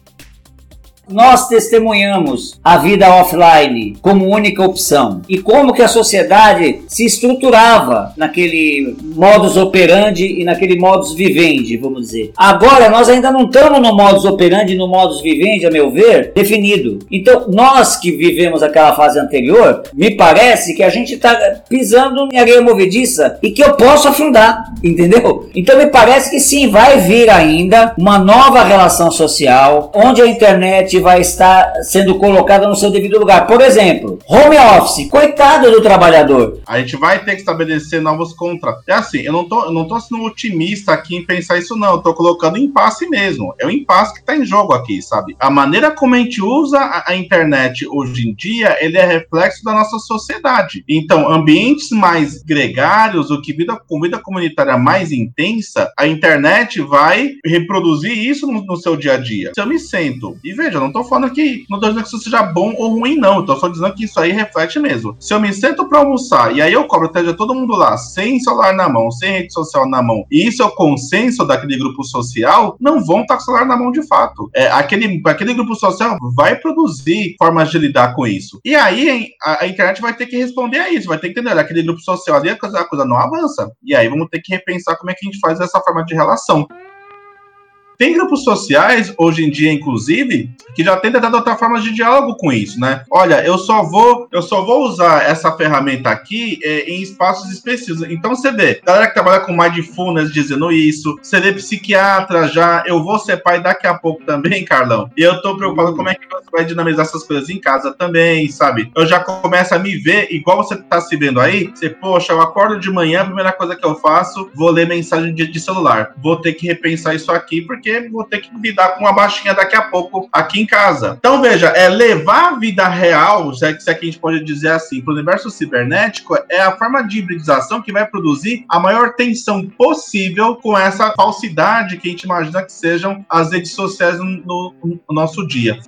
Nós testemunhamos a vida offline como única opção e como que a sociedade se estruturava naquele modus operandi e naquele modus vivendi, vamos dizer. Agora nós ainda não estamos no modus operandi, no modus vivendi, a meu ver, definido. Então nós que vivemos aquela fase anterior, me parece que a gente está pisando em areia movediça e que eu posso afundar, entendeu? Então me parece que sim, vai vir ainda uma nova relação social onde a internet vai estar sendo colocada no seu devido lugar. Por exemplo, home office, coitado do trabalhador. A gente vai ter que estabelecer novos contratos. É assim, eu não tô, eu não tô sendo otimista aqui em pensar isso, não. Eu tô colocando impasse mesmo. É o impasse que tá em jogo aqui, sabe? A maneira como a gente usa a, a internet hoje em dia, ele é reflexo da nossa sociedade. Então, ambientes mais gregários, o que vida com vida comunitária mais intensa, a internet vai reproduzir isso no, no seu dia a dia. Se eu me sento, e veja, não não tô falando que. Não tô dizendo que isso seja bom ou ruim, não. Eu tô só dizendo que isso aí reflete mesmo. Se eu me sento pra almoçar e aí eu cobro até todo mundo lá, sem celular na mão, sem rede social na mão, e isso é o consenso daquele grupo social, não vão estar com o celular na mão de fato. É, aquele, aquele grupo social vai produzir formas de lidar com isso. E aí a, a internet vai ter que responder a isso, vai ter que entender, aquele grupo social ali, a coisa, a coisa não avança. E aí vamos ter que repensar como é que a gente faz essa forma de relação. Tem grupos sociais, hoje em dia, inclusive, que já tentam adotar formas de diálogo com isso, né? Olha, eu só vou, eu só vou usar essa ferramenta aqui é, em espaços específicos. Então você vê, galera que trabalha com mindfulness dizendo isso, você vê psiquiatra já, eu vou ser pai daqui a pouco também, Carlão. E eu tô preocupado como é que você vai dinamizar essas coisas em casa também, sabe? Eu já começo a me ver, igual você tá se vendo aí, você, poxa, eu acordo de manhã, a primeira coisa que eu faço, vou ler mensagem de, de celular. Vou ter que repensar isso aqui, porque porque vou ter que lidar com uma baixinha daqui a pouco aqui em casa. Então, veja, é levar a vida real, se é que a gente pode dizer assim, para o universo cibernético, é a forma de hibridização que vai produzir a maior tensão possível com essa falsidade que a gente imagina que sejam as redes sociais no, no nosso dia.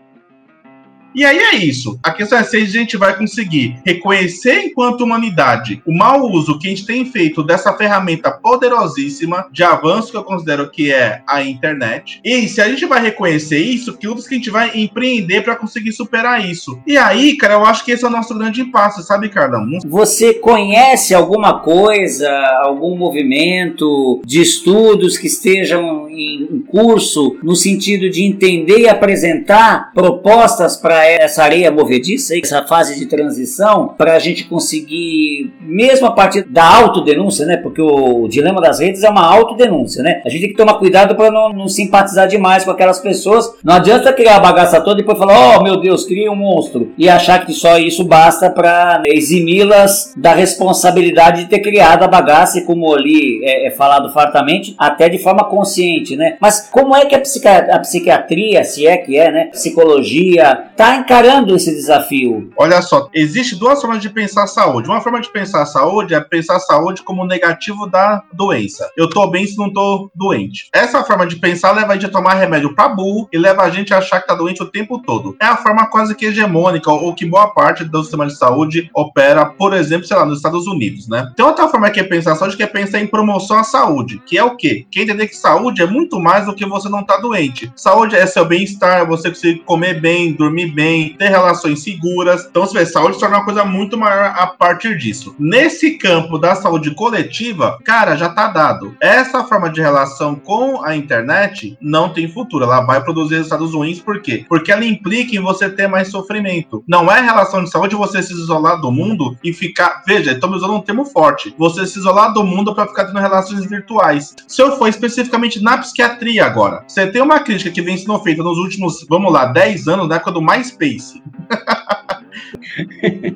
E aí é isso. A questão é se a gente vai conseguir reconhecer enquanto humanidade o mau uso que a gente tem feito dessa ferramenta poderosíssima de avanço que eu considero que é a internet. E se a gente vai reconhecer isso, que outros que a gente vai empreender para conseguir superar isso. E aí, cara, eu acho que esse é o nosso grande impasse, sabe, Carlão? Você conhece alguma coisa, algum movimento de estudos que estejam em curso no sentido de entender e apresentar propostas para essa areia movediça, essa fase de transição, para a gente conseguir, mesmo a partir da autodenúncia, né? Porque o dilema das redes é uma autodenúncia, né? A gente tem que tomar cuidado para não, não, simpatizar demais com aquelas pessoas. Não adianta criar a bagaça toda e depois falar, oh meu Deus, cria um monstro. E achar que só isso basta para eximi-las da responsabilidade de ter criado a bagaça, e como ali é, é, falado fartamente, até de forma consciente, né? Mas como é que a, psiquiatria, a psiquiatria se é que é, né? Psicologia, tá encarando esse desafio? Olha só, existe duas formas de pensar saúde. Uma forma de pensar saúde é pensar saúde como negativo da doença. Eu tô bem se não tô doente. Essa forma de pensar leva a gente a tomar remédio pra burro e leva a gente a achar que tá doente o tempo todo. É a forma quase que hegemônica ou que boa parte do sistema de saúde opera, por exemplo, sei lá, nos Estados Unidos, né? Tem outra forma que é pensar a saúde que é pensar em promoção à saúde, que é o quê? Que entender que saúde é muito mais do que você não tá doente. Saúde é seu bem-estar, você conseguir comer bem, dormir bem, bem, ter relações seguras. Então, você vê, saúde se torna uma coisa muito maior a partir disso. Nesse campo da saúde coletiva, cara, já tá dado. Essa forma de relação com a internet não tem futuro. Ela vai produzir resultados ruins, por quê? Porque ela implica em você ter mais sofrimento. Não é relação de saúde você se isolar do mundo e ficar. Veja, estamos usando um termo forte. Você se isolar do mundo para ficar tendo relações virtuais. Se eu for especificamente na psiquiatria agora, você tem uma crítica que vem sendo feita nos últimos, vamos lá, 10 anos, na época do mais MySpace.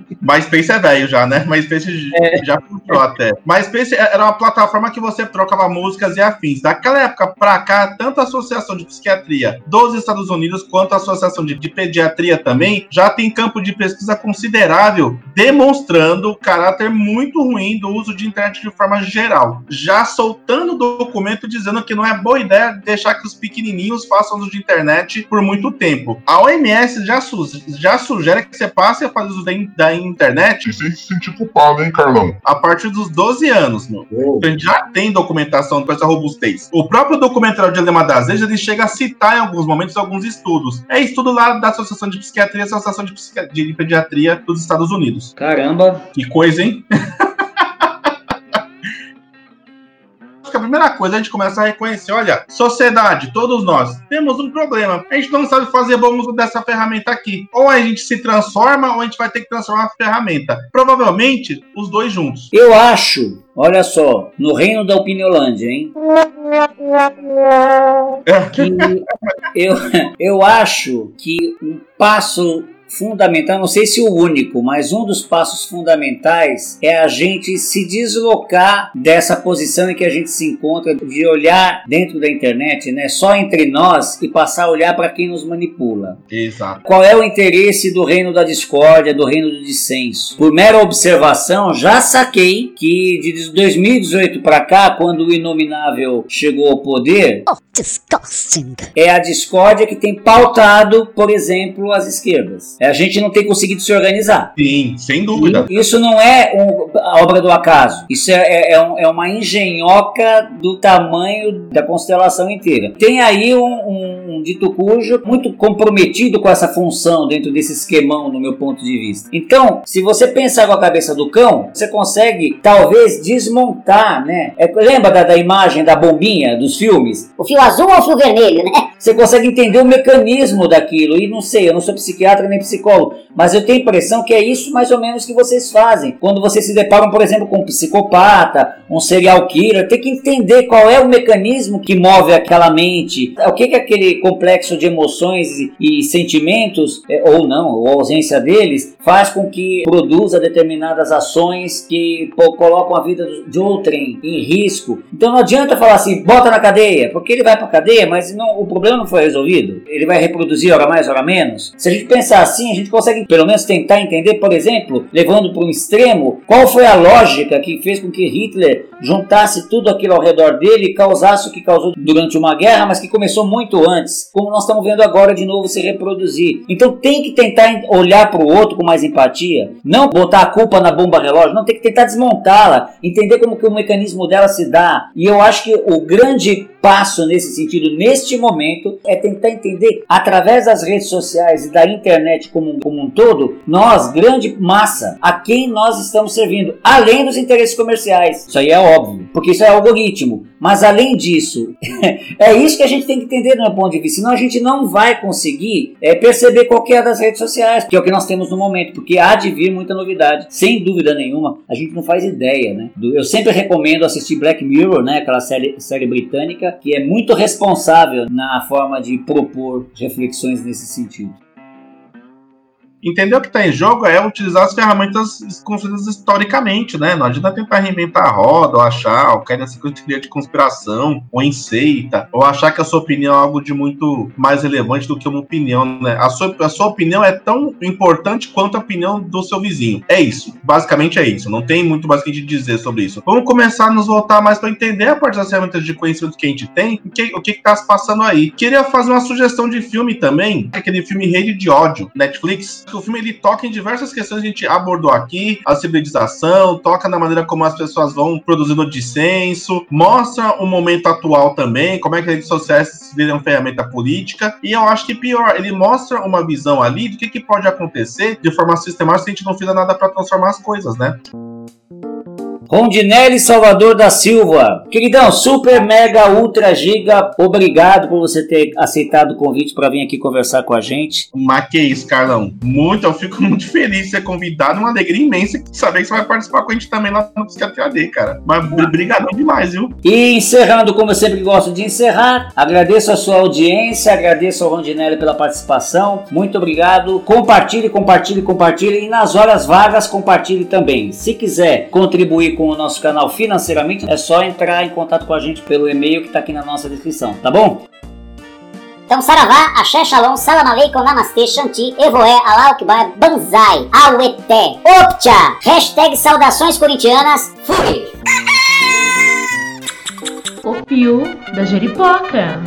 MySpace é velho já, né? MySpace é. já puxou até. MySpace era uma plataforma que você trocava músicas e afins. Daquela época pra cá, tanto a Associação de Psiquiatria dos Estados Unidos quanto a Associação de, de Pediatria também já tem campo de pesquisa considerável demonstrando o caráter muito ruim do uso de internet de forma geral. Já soltando documento dizendo que não é boa ideia deixar que os pequenininhos façam uso de internet por muito tempo. A OMS já, su já sugere que você passe a fazer uso da, da internet. E sem se sentir culpado, hein, Carlão? A partir dos 12 anos, meu. Oh. A gente já tem documentação com essa robustez. O próprio documentário de Dilema das Leis, ele chega a citar em alguns momentos alguns estudos. É estudo lá da Associação de Psiquiatria e Associação de, Psiquiatria, de Pediatria dos Estados Unidos. Caramba! Que coisa, hein? que a primeira coisa a gente começa a reconhecer, olha, sociedade, todos nós, temos um problema. A gente não sabe fazer bom uso dessa ferramenta aqui. Ou a gente se transforma, ou a gente vai ter que transformar a ferramenta. Provavelmente, os dois juntos. Eu acho, olha só, no reino da Opiniolândia, hein? Que eu, eu acho que um passo fundamental, não sei se o único, mas um dos passos fundamentais é a gente se deslocar dessa posição em que a gente se encontra de olhar dentro da internet, né, só entre nós e passar a olhar para quem nos manipula. Exato. Qual é o interesse do reino da discórdia, do reino do dissenso? Por mera observação, já saquei que de 2018 para cá, quando o inominável chegou ao poder, Oh, disgusting. é a discórdia que tem pautado, por exemplo, as esquerdas. A gente não tem conseguido se organizar. Sim, sem dúvida. Isso não é um- a obra do acaso. Isso é, é- é um- é uma engenhoca do tamanho da constelação inteira. Tem aí um, um, dito cujo muito comprometido com essa função dentro desse esquemão, no meu ponto de vista. Então, se você pensar com a cabeça do cão, você consegue talvez desmontar, né? É, lembra da, da imagem da bombinha dos filmes? O fio azul ou o fio vermelho, né? Você consegue entender o mecanismo daquilo. E não sei, eu não sou psiquiatra nem psicólogo, mas eu tenho a impressão que é isso mais ou menos que vocês fazem. Quando vocês se deparam, por exemplo, com um psicopata, um serial killer, tem que entender qual é o mecanismo que move aquela mente, o que, que aquele complexo de emoções e, sentimentos, é, ou não, ou ausência deles, faz com que produza determinadas ações que colocam a vida de outrem em risco. Então não adianta falar assim, bota na cadeia, porque ele vai pra cadeia, mas não, o problema não foi resolvido. Ele vai reproduzir hora mais, hora menos. Se a gente pensar assim, a gente consegue pelo menos tentar entender, por exemplo, levando para um extremo, qual foi a lógica que fez com que Hitler juntasse tudo aquilo ao redor dele e causasse o que causou durante uma guerra, mas que começou muito antes, como nós estamos vendo agora de novo se reproduzir. Então tem que tentar olhar para o outro com mais empatia, não botar a culpa na bomba relógio, não tem que tentar desmontá-la, entender como que o mecanismo dela se dá. E eu acho que o grande passo nesse sentido, neste momento, é tentar entender através das redes sociais e da internet como, como um todo, nós, grande massa, a quem nós estamos servindo, além dos interesses comerciais. Isso aí é óbvio, porque isso é algoritmo. Mas além disso, é isso que a gente tem que entender do meu ponto de vista. Senão a gente não vai conseguir é, perceber qualquer das redes sociais, que é o que nós temos no momento, porque há de vir muita novidade. Sem dúvida nenhuma, a gente não faz ideia, né? Eu sempre recomendo assistir Black Mirror, né? Aquela série, série britânica, que é muito responsável na forma de propor reflexões nesse sentido. Entender o que está em jogo é utilizar as ferramentas construídas historicamente, né? Não adianta tentar reinventar a roda, ou achar, ou cair nessa teoria de conspiração, ou em seita, ou achar que a sua opinião é algo de muito mais relevante do que uma opinião, né? A sua, a sua opinião é tão importante quanto a opinião do seu vizinho. É isso. Basicamente é isso. Não tem muito mais o que a gente dizer sobre isso. Vamos começar a nos voltar mais para entender a parte das ferramentas de conhecimento que a gente tem, o que, o que está se passando aí. Queria fazer uma sugestão de filme também, aquele filme Rede de Ódio, Netflix. O filme ele toca em diversas questões que a gente abordou aqui, a civilização, toca na maneira como as pessoas vão produzindo dissenso, mostra o momento atual também, como é que as redes sociais viram ferramenta política, e eu acho que pior, ele mostra uma visão ali do que, que pode acontecer de forma sistemática se a gente não fizer nada para transformar as coisas, né? Rondinelli Salvador da Silva. Queridão, super, mega, ultra, giga, obrigado por você ter aceitado o convite para vir aqui conversar com a gente. Mas que isso, Carlão. Muito, eu fico muito feliz de ser convidado, uma alegria imensa saber que você vai participar com a gente também lá no Psiquiatria AD, cara. Mas brigadão demais, viu? E encerrando, como eu sempre gosto de encerrar, agradeço a sua audiência, agradeço ao Rondinelli pela participação. Muito obrigado. Compartilhe, compartilhe, compartilhe. E nas horas vagas, compartilhe também. Se quiser contribuir com o nosso canal financeiramente, é só entrar em contato com a gente pelo e-mail que está aqui na nossa descrição, tá bom? Então, Saravá, Axé Shalom, Salam Aleikum, Namastê, Shanti, Evoé, Alá Akbar, Banzai, Aueté, Optia, hashtag saudações corintianas, fui! O fio da Jeripoca.